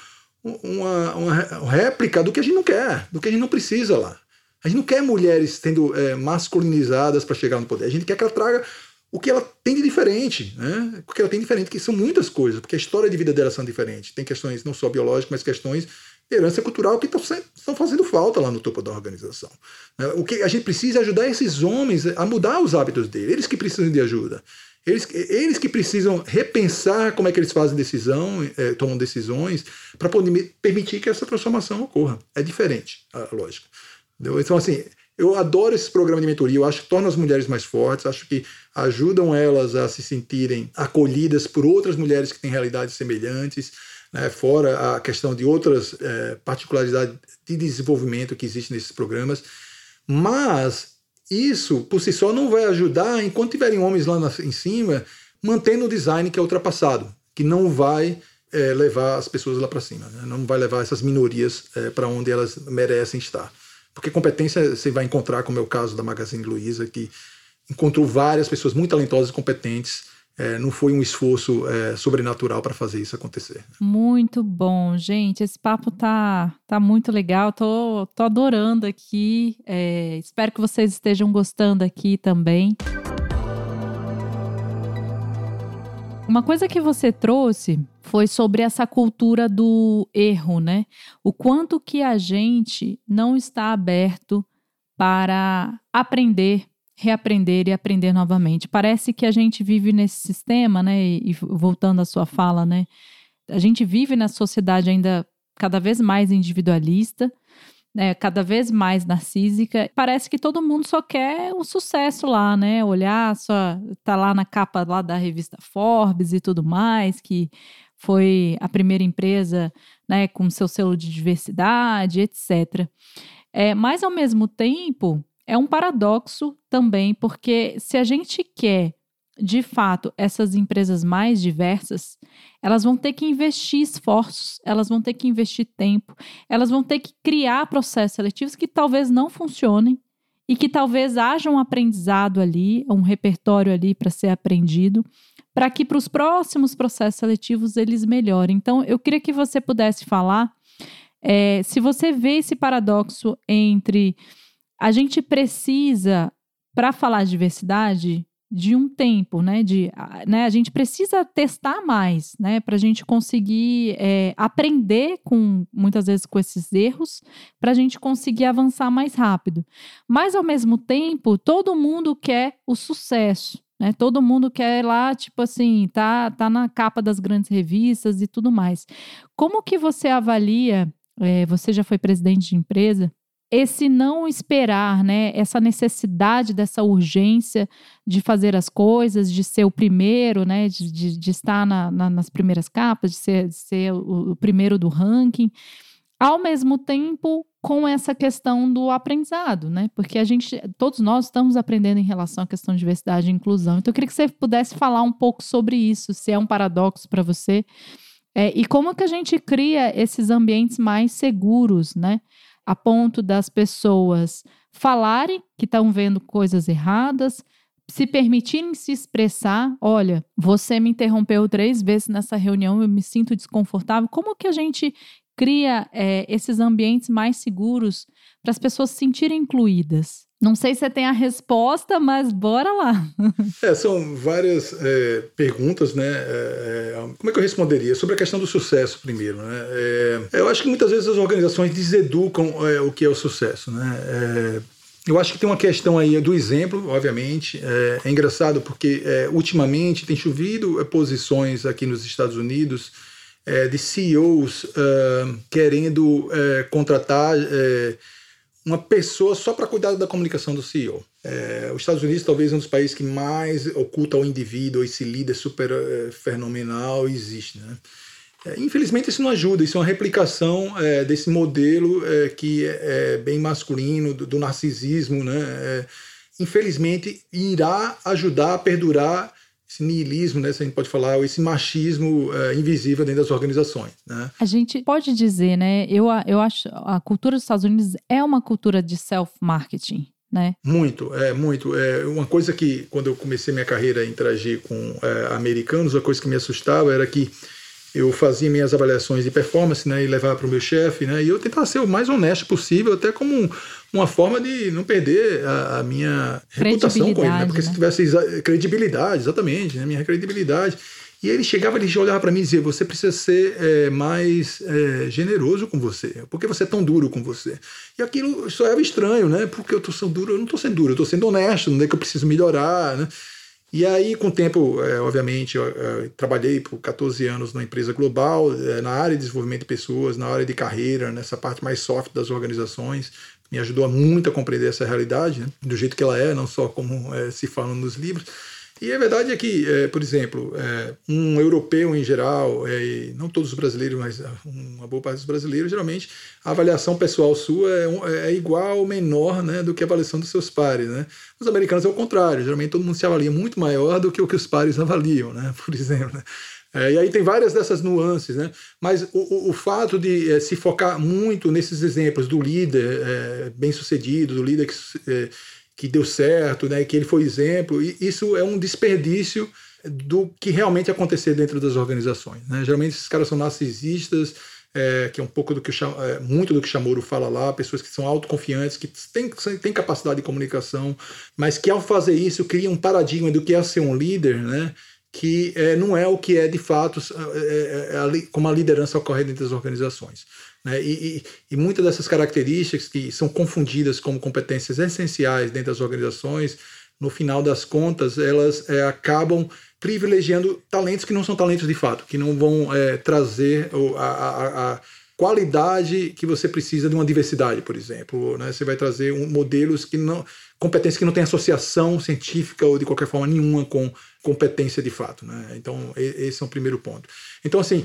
uma, uma, réplica do que a gente não quer, do que a gente não precisa lá. A gente não quer mulheres sendo é, masculinizadas para chegar no poder, a gente quer que ela traga o que ela tem de diferente, né? O que ela tem de diferente, que são muitas coisas, porque a história de vida dela são diferentes. Tem questões não só biológicas, mas questões herança cultural que estão fazendo falta lá no topo da organização. Né? O que a gente precisa é ajudar esses homens a mudar os hábitos deles, eles que precisam de ajuda. Eles, eles que precisam repensar como é que eles fazem decisão, é, tomam decisões, para poder permitir que essa transformação ocorra. É diferente a lógica. Entendeu? Então, assim, eu adoro esse programa de mentoria, eu acho que torna as mulheres mais fortes, acho que ajudam elas a se sentirem acolhidas por outras mulheres que têm realidades semelhantes né, fora a questão de outras é, particularidades de desenvolvimento que existem nesses programas. Mas isso, por si só, não vai ajudar enquanto tiverem homens lá na, em cima mantendo o design que é ultrapassado, que não vai é, levar as pessoas lá para cima, né? não vai levar essas minorias é, para onde elas merecem estar. Porque competência você vai encontrar, como é o caso da Magazine Luiza, que encontrou várias pessoas muito talentosas e competentes é, não foi um esforço é, sobrenatural para fazer isso acontecer. Muito bom, gente. Esse papo tá, tá muito legal. Tô, tô adorando aqui. É, espero que vocês estejam gostando aqui também. Uma coisa que você trouxe foi sobre essa cultura do erro, né? O quanto que a gente não está aberto para aprender reaprender e aprender novamente. Parece que a gente vive nesse sistema, né? E, voltando à sua fala, né? A gente vive na sociedade ainda cada vez mais individualista, né? Cada vez mais narcísica. Parece que todo mundo só quer o sucesso lá, né? Olhar só tá lá na capa lá da revista Forbes e tudo mais, que foi a primeira empresa, né? Com seu selo de diversidade, etc. É, mas ao mesmo tempo é um paradoxo também, porque se a gente quer, de fato, essas empresas mais diversas, elas vão ter que investir esforços, elas vão ter que investir tempo, elas vão ter que criar processos seletivos que talvez não funcionem e que talvez haja um aprendizado ali, um repertório ali para ser aprendido, para que para os próximos processos seletivos eles melhorem. Então, eu queria que você pudesse falar é, se você vê esse paradoxo entre a gente precisa, para falar de diversidade, de um tempo, né? De, né, a gente precisa testar mais, né? Para a gente conseguir é, aprender com muitas vezes com esses erros, para a gente conseguir avançar mais rápido. Mas ao mesmo tempo, todo mundo quer o sucesso, né? Todo mundo quer lá, tipo assim, tá, tá na capa das grandes revistas e tudo mais. Como que você avalia? É, você já foi presidente de empresa? Esse não esperar, né, essa necessidade dessa urgência de fazer as coisas, de ser o primeiro, né, de, de, de estar na, na, nas primeiras capas, de ser, de ser o, o, primeiro do ranking, ao mesmo tempo com essa questão do aprendizado, né, porque a gente, todos nós estamos aprendendo em relação à questão de diversidade e inclusão. Então, eu queria que você pudesse falar um pouco sobre isso, se é um paradoxo para você, é, e como que a gente cria esses ambientes mais seguros, né? A ponto das pessoas falarem que estão vendo coisas erradas, se permitirem se expressar, olha, você me interrompeu três vezes nessa reunião, eu me sinto desconfortável. Como que a gente cria é, esses ambientes mais seguros para as pessoas se sentirem incluídas? Não sei se você tem a resposta, mas bora lá. É, são várias é, perguntas, né? É, é, como é que eu responderia? Sobre a questão do sucesso, primeiro. Né? É, eu acho que muitas vezes as organizações deseducam é, o que é o sucesso. Né? eu acho que tem uma questão aí do exemplo, obviamente. É, engraçado porque ultimamente tem chovido posições aqui nos Estados Unidos de CEOs querendo contratar uma pessoa só para cuidar da comunicação do CEO. É, os Estados Unidos talvez é um dos países que mais oculta o indivíduo, esse líder super é, fenomenal existe. Né? É, infelizmente isso não ajuda, isso é uma replicação é, desse modelo é, que é, é, bem masculino, do, do narcisismo. Né? infelizmente irá ajudar a perdurar esse niilismo, né, se a gente pode falar, esse machismo é, invisível dentro das organizações. Né? A gente pode dizer, né? Eu, eu acho a cultura dos Estados Unidos é uma cultura de self-marketing. Né? Muito, é muito. É uma coisa que quando eu comecei minha carreira a interagir com é, americanos, a coisa que me assustava era que eu fazia minhas avaliações de performance, né, e levava para o meu chefe, né, e eu tentava ser o mais honesto possível, até como uma forma de não perder a, a minha reputação com ele, né, porque né? se tivesse credibilidade, exatamente, né, minha credibilidade. E ele chegava, ele olhava para mim e dizia: Você precisa ser é, mais é, generoso com você. Por que você é tão duro com você? E aquilo só era estranho, né? Porque eu estou sendo duro, eu não estou sendo duro, eu estou sendo honesto, não é que eu preciso melhorar, né? E aí, com o tempo, é, obviamente, eu, eu, trabalhei por 14 anos na empresa global, é, na área de desenvolvimento de pessoas, na área de carreira, nessa parte mais soft das organizações. Me ajudou muito a compreender essa realidade, né, do jeito que ela é, não só como é, se fala nos livros. E a verdade é que, é, por exemplo, é, um europeu em geral, é, não todos os brasileiros, mas uma boa parte dos brasileiros, geralmente a avaliação pessoal sua é, é, igual ou menor né, do que a avaliação dos seus pares. Né? Os americanos é o contrário, geralmente todo mundo se avalia muito maior do que o que os pares avaliam, né, por exemplo. Né? É, e aí tem várias dessas nuances, né? Mas o, o, fato de é, se focar muito nesses exemplos do líder é, bem sucedido, do líder que é, que deu certo, né, que ele foi exemplo, e isso é um desperdício do que realmente acontecer dentro das organizações. Né? Geralmente esses caras são narcisistas, é, que é um pouco do que é, muito do que Chamorro fala lá, pessoas que são autoconfiantes, que têm, têm capacidade de comunicação, mas que ao fazer isso criam um paradigma do que é ser um líder, né? Que é, não é o que é de fato é, é, como a liderança ocorre dentro das organizações. Né? E, e, e, muitas dessas características que são confundidas como competências essenciais dentro das organizações, no final das contas, elas acabam privilegiando talentos que não são talentos de fato, que não vão trazer a, a, a, qualidade que você precisa de uma diversidade, por exemplo. Né? Você vai trazer um, modelos que não. Competências que não têm associação científica ou de qualquer forma nenhuma com competência de fato. Né? Então, esse é o primeiro ponto. Então, assim,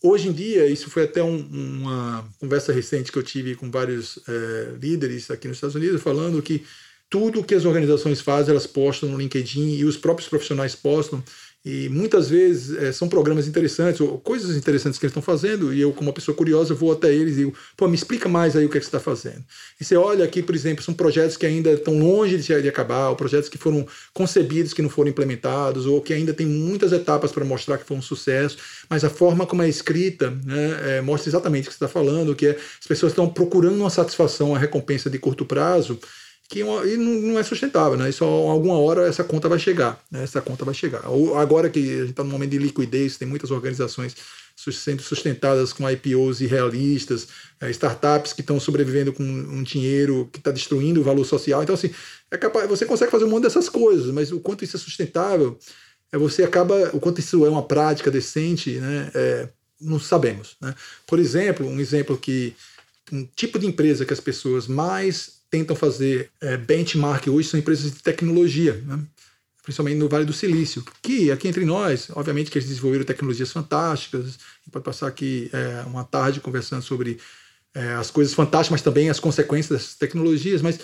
Hoje em dia, isso foi até um, uma conversa recente que eu tive com vários é, líderes aqui nos Estados Unidos, falando que tudo que as organizações fazem, elas postam no LinkedIn e os próprios profissionais postam. E muitas vezes é, são programas interessantes, ou coisas interessantes que eles estão fazendo, e eu, como uma pessoa curiosa, vou até eles e digo, pô, me explica mais aí o que, é que você está fazendo. E você olha aqui, por exemplo, são projetos que ainda estão longe de, de acabar, ou projetos que foram concebidos, que não foram implementados, ou que ainda tem muitas etapas para mostrar que foi um sucesso, mas a forma como é escrita né, é, mostra exatamente o que você está falando, que é, as pessoas estão procurando uma satisfação, uma recompensa de curto prazo, que e não é sustentável, né? Só alguma hora essa conta vai chegar, né? Essa conta vai chegar. Agora que a gente está no momento de liquidez, tem muitas organizações sendo sustentadas com IPOs irrealistas, é, startups que estão sobrevivendo com um dinheiro que está destruindo o valor social. Então, assim, é capaz, você consegue fazer um monte dessas coisas, mas o quanto isso é sustentável, é, você acaba, o quanto isso é uma prática decente, né? É, não sabemos. Né? Por exemplo, um exemplo que um tipo de empresa que as pessoas mais tentam fazer é, benchmark hoje são empresas de tecnologia, né? principalmente no Vale do Silício, que aqui entre nós, obviamente que eles desenvolveram tecnologias fantásticas, pode passar aqui é, uma tarde conversando sobre é, as coisas fantásticas, mas também as consequências dessas tecnologias, mas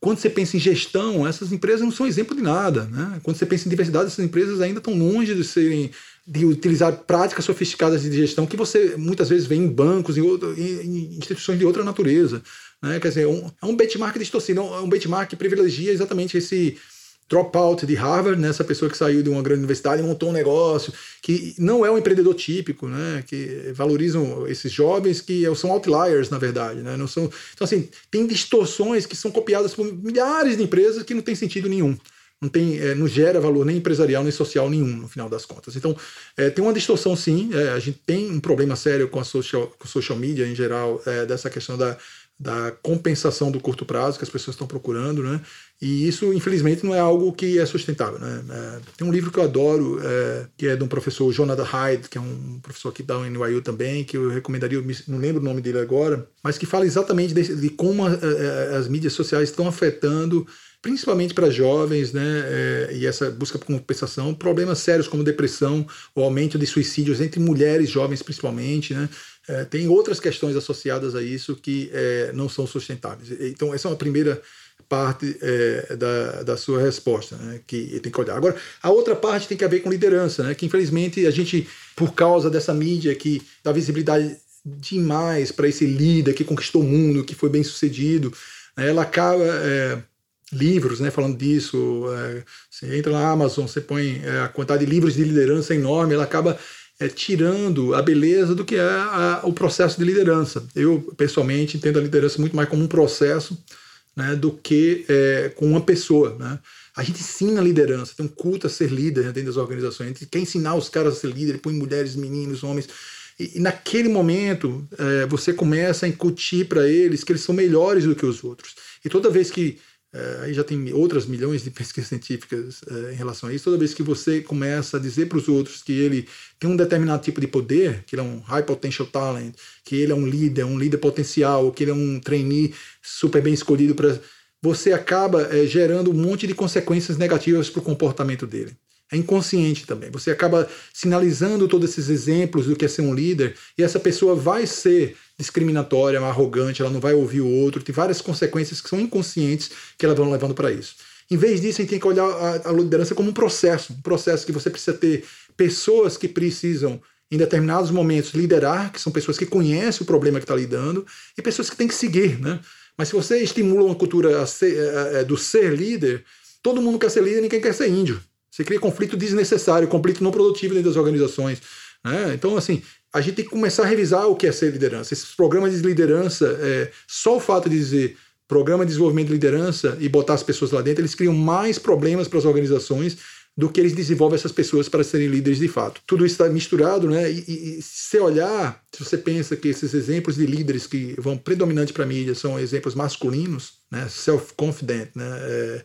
quando você pensa em gestão, essas empresas não são exemplo de nada. Né? Quando você pensa em diversidade, essas empresas ainda estão longe de serem de utilizar práticas sofisticadas de gestão que você muitas vezes vê em bancos, em, outro, em instituições de outra natureza. Né? Quer dizer, um, é um benchmark distorcido, é um benchmark que privilegia exatamente esse, dropout de Harvard, né? essa pessoa que saiu de uma grande universidade e montou um negócio, que não é um empreendedor típico, né? que valorizam esses jovens que são outliers, na verdade. Né? Não são, então, assim, tem distorções que são copiadas por milhares de empresas que não tem sentido nenhum. Não, tem, é, não gera valor nem empresarial nem social nenhum, no final das contas. Então, é, tem uma distorção, sim. É, a gente tem um problema sério com a social, com social media em geral, é, dessa questão da, da compensação do curto prazo que as pessoas estão procurando, né? E isso, infelizmente, não é algo que é sustentável, né? É, tem um livro que eu adoro, é, que é de um professor, Jonathan Hyde, que é um professor aqui da NYU também, que eu recomendaria, não lembro o nome dele agora, mas que fala exatamente de, de como a, a, as mídias sociais estão afetando principalmente para jovens, né, é, e essa busca por compensação, problemas sérios como depressão, o aumento de suicídios entre mulheres jovens principalmente, né, é, tem outras questões associadas a isso que é, não são sustentáveis. Então, essa é uma primeira parte é, da, da sua resposta, né, que tem que olhar. Agora, a outra parte tem que ver com liderança, né, que infelizmente a gente, por causa dessa mídia que dá visibilidade demais para esse líder que conquistou o mundo, que foi bem sucedido, ela acaba é, livros, né, falando disso. É, você entra na Amazon, você põe é, a quantidade de livros de liderança enorme, ela acaba é, tirando a beleza do que é a, o processo de liderança. Eu, pessoalmente, entendo a liderança muito mais como um processo né, do que é, com uma pessoa. Né? A gente ensina a liderança, tem um culto a ser líder dentro das organizações. A gente quer ensinar os caras a ser líder, põe mulheres, meninos, homens. E, e naquele momento, é, você começa a incutir para eles que eles são melhores do que os outros. E toda vez que aí já tem outras milhões de pesquisas científicas é, em relação a isso. Toda vez que você começa a dizer para os outros que ele tem um determinado tipo de poder, que ele é um high potential talent, que ele é um líder, um líder potencial, que ele é um trainee super bem escolhido para. Você acaba é, gerando um monte de consequências negativas para o comportamento dele. É inconsciente também. Você acaba sinalizando todos esses exemplos do que é ser um líder, e essa pessoa vai ser discriminatória, arrogante, ela não vai ouvir o outro, tem várias consequências que são inconscientes que ela vão levando para isso. Em vez disso, a gente tem que olhar a, liderança como um processo, um processo que você precisa ter pessoas que precisam em determinados momentos liderar, que são pessoas que conhecem o problema que está lidando, e pessoas que têm que seguir, né? Mas se você estimula uma cultura ser, é, é, do ser líder, todo mundo quer ser líder, ninguém quer ser índio. Você cria conflito desnecessário, conflito não produtivo dentro das organizações. Né? Então, assim, a gente tem que começar a revisar o que é ser liderança. Esses programas de liderança, é, só o fato de dizer programa de desenvolvimento de liderança e botar as pessoas lá dentro, eles criam mais problemas para as organizações do que eles desenvolvem essas pessoas para serem líderes de fato. Tudo isso está misturado, né? E, e, se olhar, se você pensa que esses exemplos de líderes que vão predominante para a mídia são exemplos masculinos, né? Self-confident, né? É,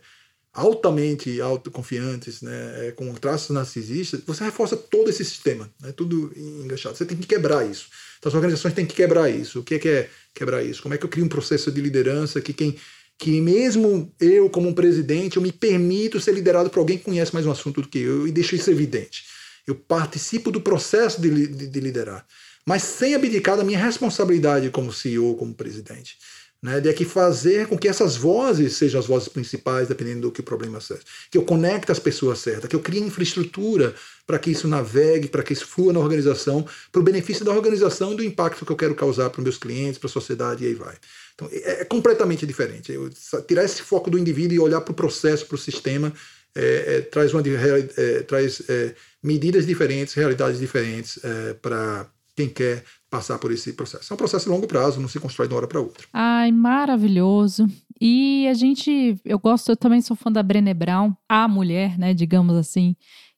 altamente autoconfiantes, né, é, com traços narcisistas, você reforça todo esse sistema, né, tudo enganchado. Você tem que quebrar isso. Então as organizações têm que quebrar isso. O que é, que é quebrar isso? Como é que eu crio um processo de liderança que quem que mesmo eu como um presidente eu me permito ser liderado por alguém que conhece mais um assunto do que eu e deixo isso evidente. Eu participo do processo de, de, de liderar, mas sem abdicar da minha responsabilidade como CEO, como presidente né, de que fazer com que essas vozes sejam as vozes principais, dependendo do que o problema seja. Que eu conecte as pessoas certas, que eu crie infraestrutura para que isso navegue, para que isso flua na organização, para o benefício da organização e do impacto que eu quero causar para os meus clientes, para a sociedade e aí vai. Então é, é completamente diferente. Eu, tirar esse foco do indivíduo e olhar para o processo, para o sistema, é, é, traz, uma, é, traz é, medidas diferentes, realidades diferentes para quem quer passar por esse processo. É um processo de longo prazo, não se constrói de uma hora para outra. Ai, maravilhoso. E a gente, eu gosto, eu também sou fã da Brené Brown, a mulher, né, digamos assim,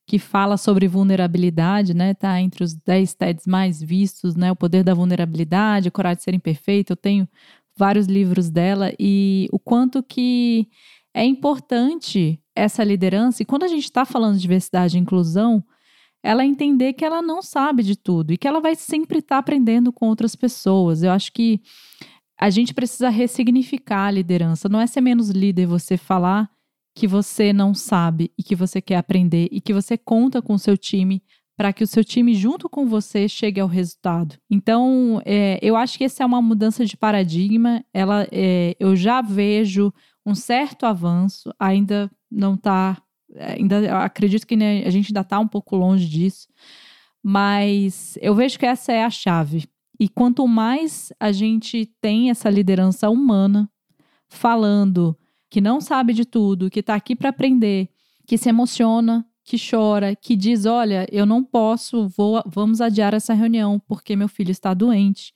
que fala sobre vulnerabilidade, né, tá entre os 10 TEDs mais vistos, né, o poder da vulnerabilidade, coragem de ser imperfeito. Eu tenho vários livros dela e o quanto que é importante essa liderança. E quando a gente está falando de diversidade e inclusão, ela entender que ela não sabe de tudo e que ela vai sempre estar tá aprendendo com outras pessoas. Eu acho que a gente precisa ressignificar a liderança. Não é ser menos líder você falar que você não sabe e que você quer aprender e que você conta com o seu time para que o seu time, junto com você, chegue ao resultado. Então, é, eu acho que essa é uma mudança de paradigma. Ela, é, eu já vejo um certo avanço, ainda não está ainda acredito que né, a gente ainda está um pouco longe disso, mas eu vejo que essa é a chave. E quanto mais a gente tem essa liderança humana falando que não sabe de tudo, que está aqui para aprender que se emociona, que chora, que diz: Olha, eu não posso, vou, vamos adiar essa reunião porque meu filho está doente.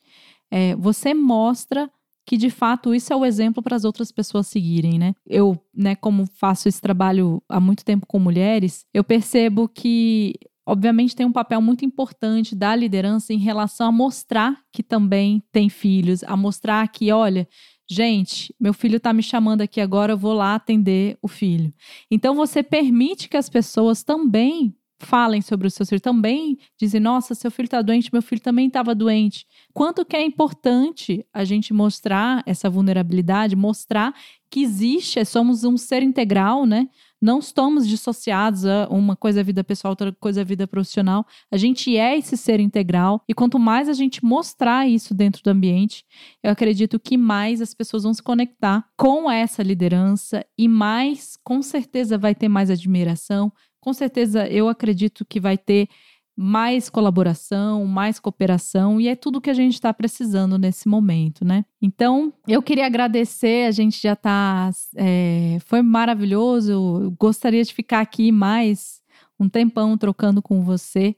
É, você mostra que de fato isso é o exemplo para as outras pessoas seguirem, né? Eu, né, como faço esse trabalho há muito tempo com mulheres, eu percebo que obviamente tem um papel muito importante da liderança em relação a mostrar que também tem filhos, a mostrar que, olha, gente, meu filho está me chamando aqui agora, eu vou lá atender o filho. Então você permite que as pessoas também falem sobre o seu filho também, dizem, nossa, seu filho está doente, meu filho também estava doente. Quanto que é importante a gente mostrar essa vulnerabilidade, mostrar que existe, somos um ser integral, né? Não estamos dissociados a uma coisa a vida pessoal, outra coisa a vida profissional. A gente é esse ser integral e quanto mais a gente mostrar isso dentro do ambiente, eu acredito que mais as pessoas vão se conectar com essa liderança e mais, com certeza, vai ter mais admiração, com certeza eu acredito que vai ter mais colaboração, mais cooperação, e é tudo que a gente está precisando nesse momento, né? Então, eu queria agradecer, a gente já está. É, foi maravilhoso, eu gostaria de ficar aqui mais um tempão trocando com você.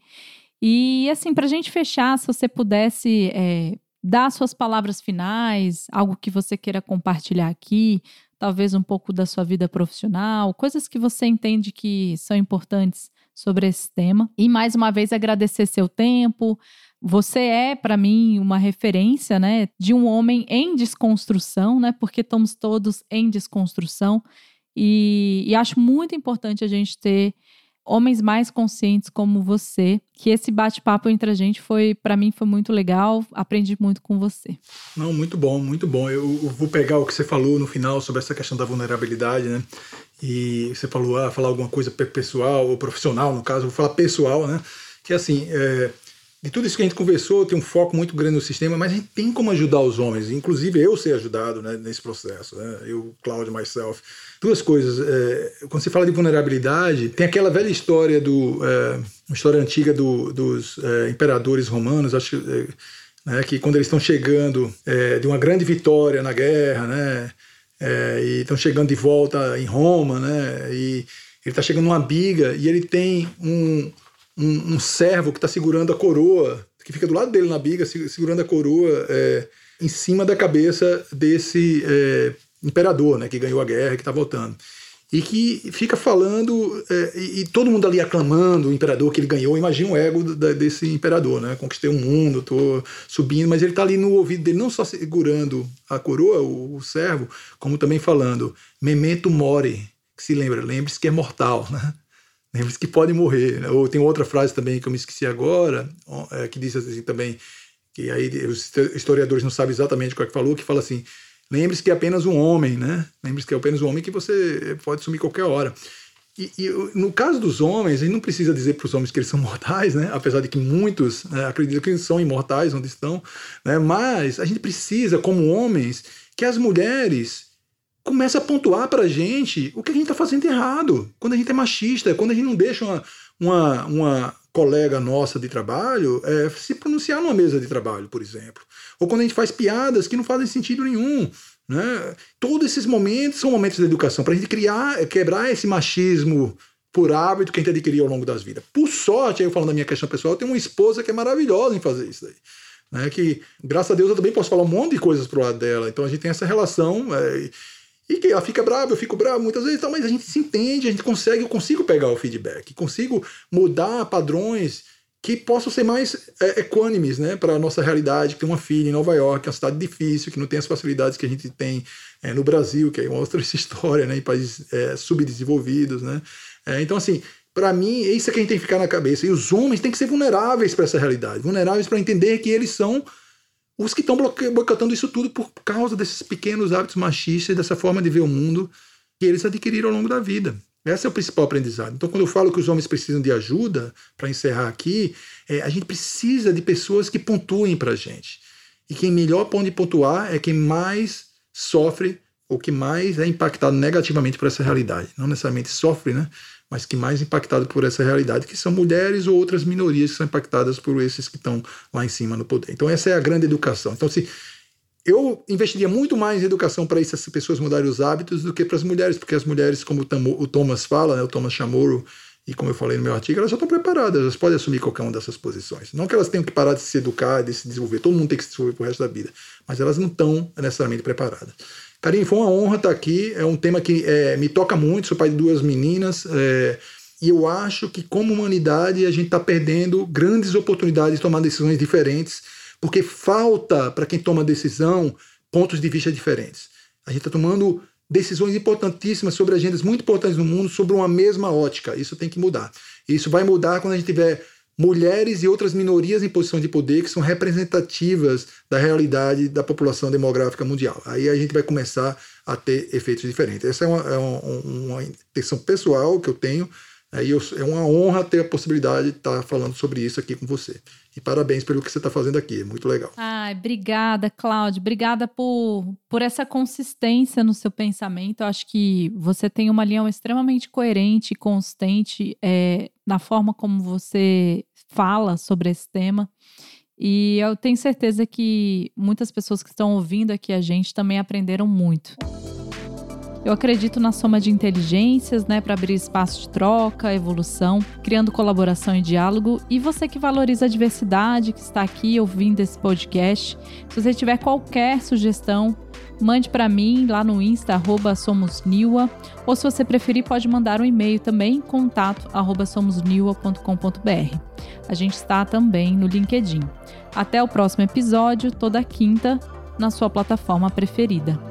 E, assim, para a gente fechar, se você pudesse é, dar suas palavras finais, algo que você queira compartilhar aqui, talvez um pouco da sua vida profissional, coisas que você entende que são importantes sobre esse tema. E mais uma vez agradecer seu tempo. Você é para mim uma referência, né, de um homem em desconstrução, né? Porque estamos todos em desconstrução. E, e acho muito importante a gente ter homens mais conscientes como você, que esse bate-papo entre a gente foi, para mim, foi muito legal. Aprendi muito com você. Não, muito bom, muito bom. Eu, eu, vou pegar o que você falou no final sobre essa questão da vulnerabilidade, né? E você falou, ah, falar alguma coisa pessoal ou profissional, no caso, vou falar pessoal, né? Que assim, é, de tudo isso que a gente conversou, tem um foco muito grande no sistema, mas a gente tem como ajudar os homens, inclusive eu ser ajudado né, nesse processo, né? eu, Cláudio, myself. Duas coisas, é, quando você fala de vulnerabilidade, tem aquela velha história do, é, uma história antiga do, dos é, imperadores romanos, acho é, né, que quando eles estão chegando é, de uma grande vitória na guerra, né, é, e estão chegando de volta em Roma, né, e ele está chegando numa biga e ele tem um um, um servo que está segurando a coroa, que fica do lado dele na biga, segurando a coroa é, em cima da cabeça desse é, imperador, né, que ganhou a guerra, que está voltando. E que fica falando, é, e, e, todo mundo ali aclamando o imperador que ele ganhou. Imagina o ego da, desse imperador, né? Conquistei o um mundo, estou subindo, mas ele está ali no ouvido dele, não só segurando a coroa, o, o servo, como também falando: Memento mori, que se lembra, lembre-se que é mortal, né? Lembre-se que pode morrer. Né? Ou tem outra frase também que eu me esqueci agora, é, que diz assim também, que aí os historiadores não sabem exatamente qual é que falou, que fala assim, lembre-se que é apenas um homem, né? Lembre-se que é apenas um homem que você pode sumir qualquer hora. E, e, no caso dos homens, a gente não precisa dizer para os homens que eles são mortais, né? apesar de que muitos né, acreditam que eles são imortais onde estão, né? mas a gente precisa, como homens, que as mulheres começa a pontuar para a gente o que a gente está fazendo errado. Quando a gente é machista, quando a gente não deixa uma, uma, uma colega nossa de trabalho é, se pronunciar numa mesa de trabalho, por exemplo. Ou quando a gente faz piadas que não fazem sentido nenhum. Né? Todos esses momentos são momentos de educação para a gente criar, quebrar esse machismo por hábito que a gente adquiriu ao longo das vidas. Por sorte, aí eu falando da minha questão pessoal, eu tenho uma esposa que é maravilhosa em fazer isso. Né? Que, graças a Deus, eu também posso falar um monte de coisas pro lado dela. Então a gente tem essa relação. É, e que ela fica brava, eu fico bravo muitas vezes, mas a gente se entende, a gente consegue, eu consigo pegar o feedback, consigo mudar padrões que possam ser mais é, equânimes né, para a nossa realidade, que tem uma filha em Nova York, que é uma cidade difícil, que não tem as facilidades que a gente tem é, no Brasil, que é uma outra história, né, em países é, subdesenvolvidos. Né? É, então, assim, para mim, é isso que a gente tem que ficar na cabeça. E os homens têm que ser vulneráveis para essa realidade, vulneráveis para entender que eles são os que estão boicotando isso tudo por causa desses pequenos hábitos machistas, dessa forma de ver o mundo que eles adquiriram ao longo da vida. Esse é o principal aprendizado. Então, quando eu falo que os homens precisam de ajuda, para encerrar aqui, é, a gente precisa de pessoas que pontuem para a gente. E quem melhor pode pontuar é quem mais sofre ou que mais é impactado negativamente por essa realidade. Não necessariamente sofre, né? Mas que mais impactado por essa realidade, que são mulheres ou outras minorias que são impactadas por esses que estão lá em cima no poder. Então essa é a grande educação. Então se eu investiria muito mais em educação para essas pessoas mudarem os hábitos do que para as mulheres, porque as mulheres, como o Thomas fala, né, o Thomas Chamorro, e como eu falei no meu artigo, elas já estão preparadas, elas podem assumir qualquer uma dessas posições. Não que elas tenham que parar de se educar, de se desenvolver, todo mundo tem que se desenvolver pro resto da vida, mas elas não estão necessariamente preparadas. Karine, foi uma honra estar aqui, é um tema que é, me toca muito, sou pai de duas meninas, é, e eu acho que como humanidade a gente está perdendo grandes oportunidades de tomar decisões diferentes, porque falta para quem toma decisão pontos de vista diferentes. A gente está tomando decisões importantíssimas sobre agendas muito importantes no mundo sobre uma mesma ótica. Isso tem que mudar. Isso vai mudar quando a gente tiver mulheres e outras minorias em posição de poder que são representativas da realidade da população demográfica mundial. Aí a gente vai começar a ter efeitos diferentes. Essa é uma, é uma, uma intenção pessoal que eu tenho. Aí eu, é uma honra ter a possibilidade de estar falando sobre isso aqui com você. E parabéns pelo que você está fazendo aqui, é muito legal. Ai, obrigada, Cláudia. Obrigada por, por essa consistência no seu pensamento. Eu acho que você tem uma linha extremamente coerente e consistente é, na forma como você fala sobre esse tema. E eu tenho certeza que muitas pessoas que estão ouvindo aqui a gente também aprenderam muito. Eu acredito na soma de inteligências, né, para abrir espaço de troca, evolução, criando colaboração e diálogo. E você que valoriza a diversidade, que está aqui ouvindo esse podcast, se você tiver qualquer sugestão, mande para mim lá no Insta @somosniwa, ou se você preferir pode mandar um e-mail também contato @somosniwa.com.br. A gente está também no LinkedIn. Até o próximo episódio, toda quinta, na sua plataforma preferida.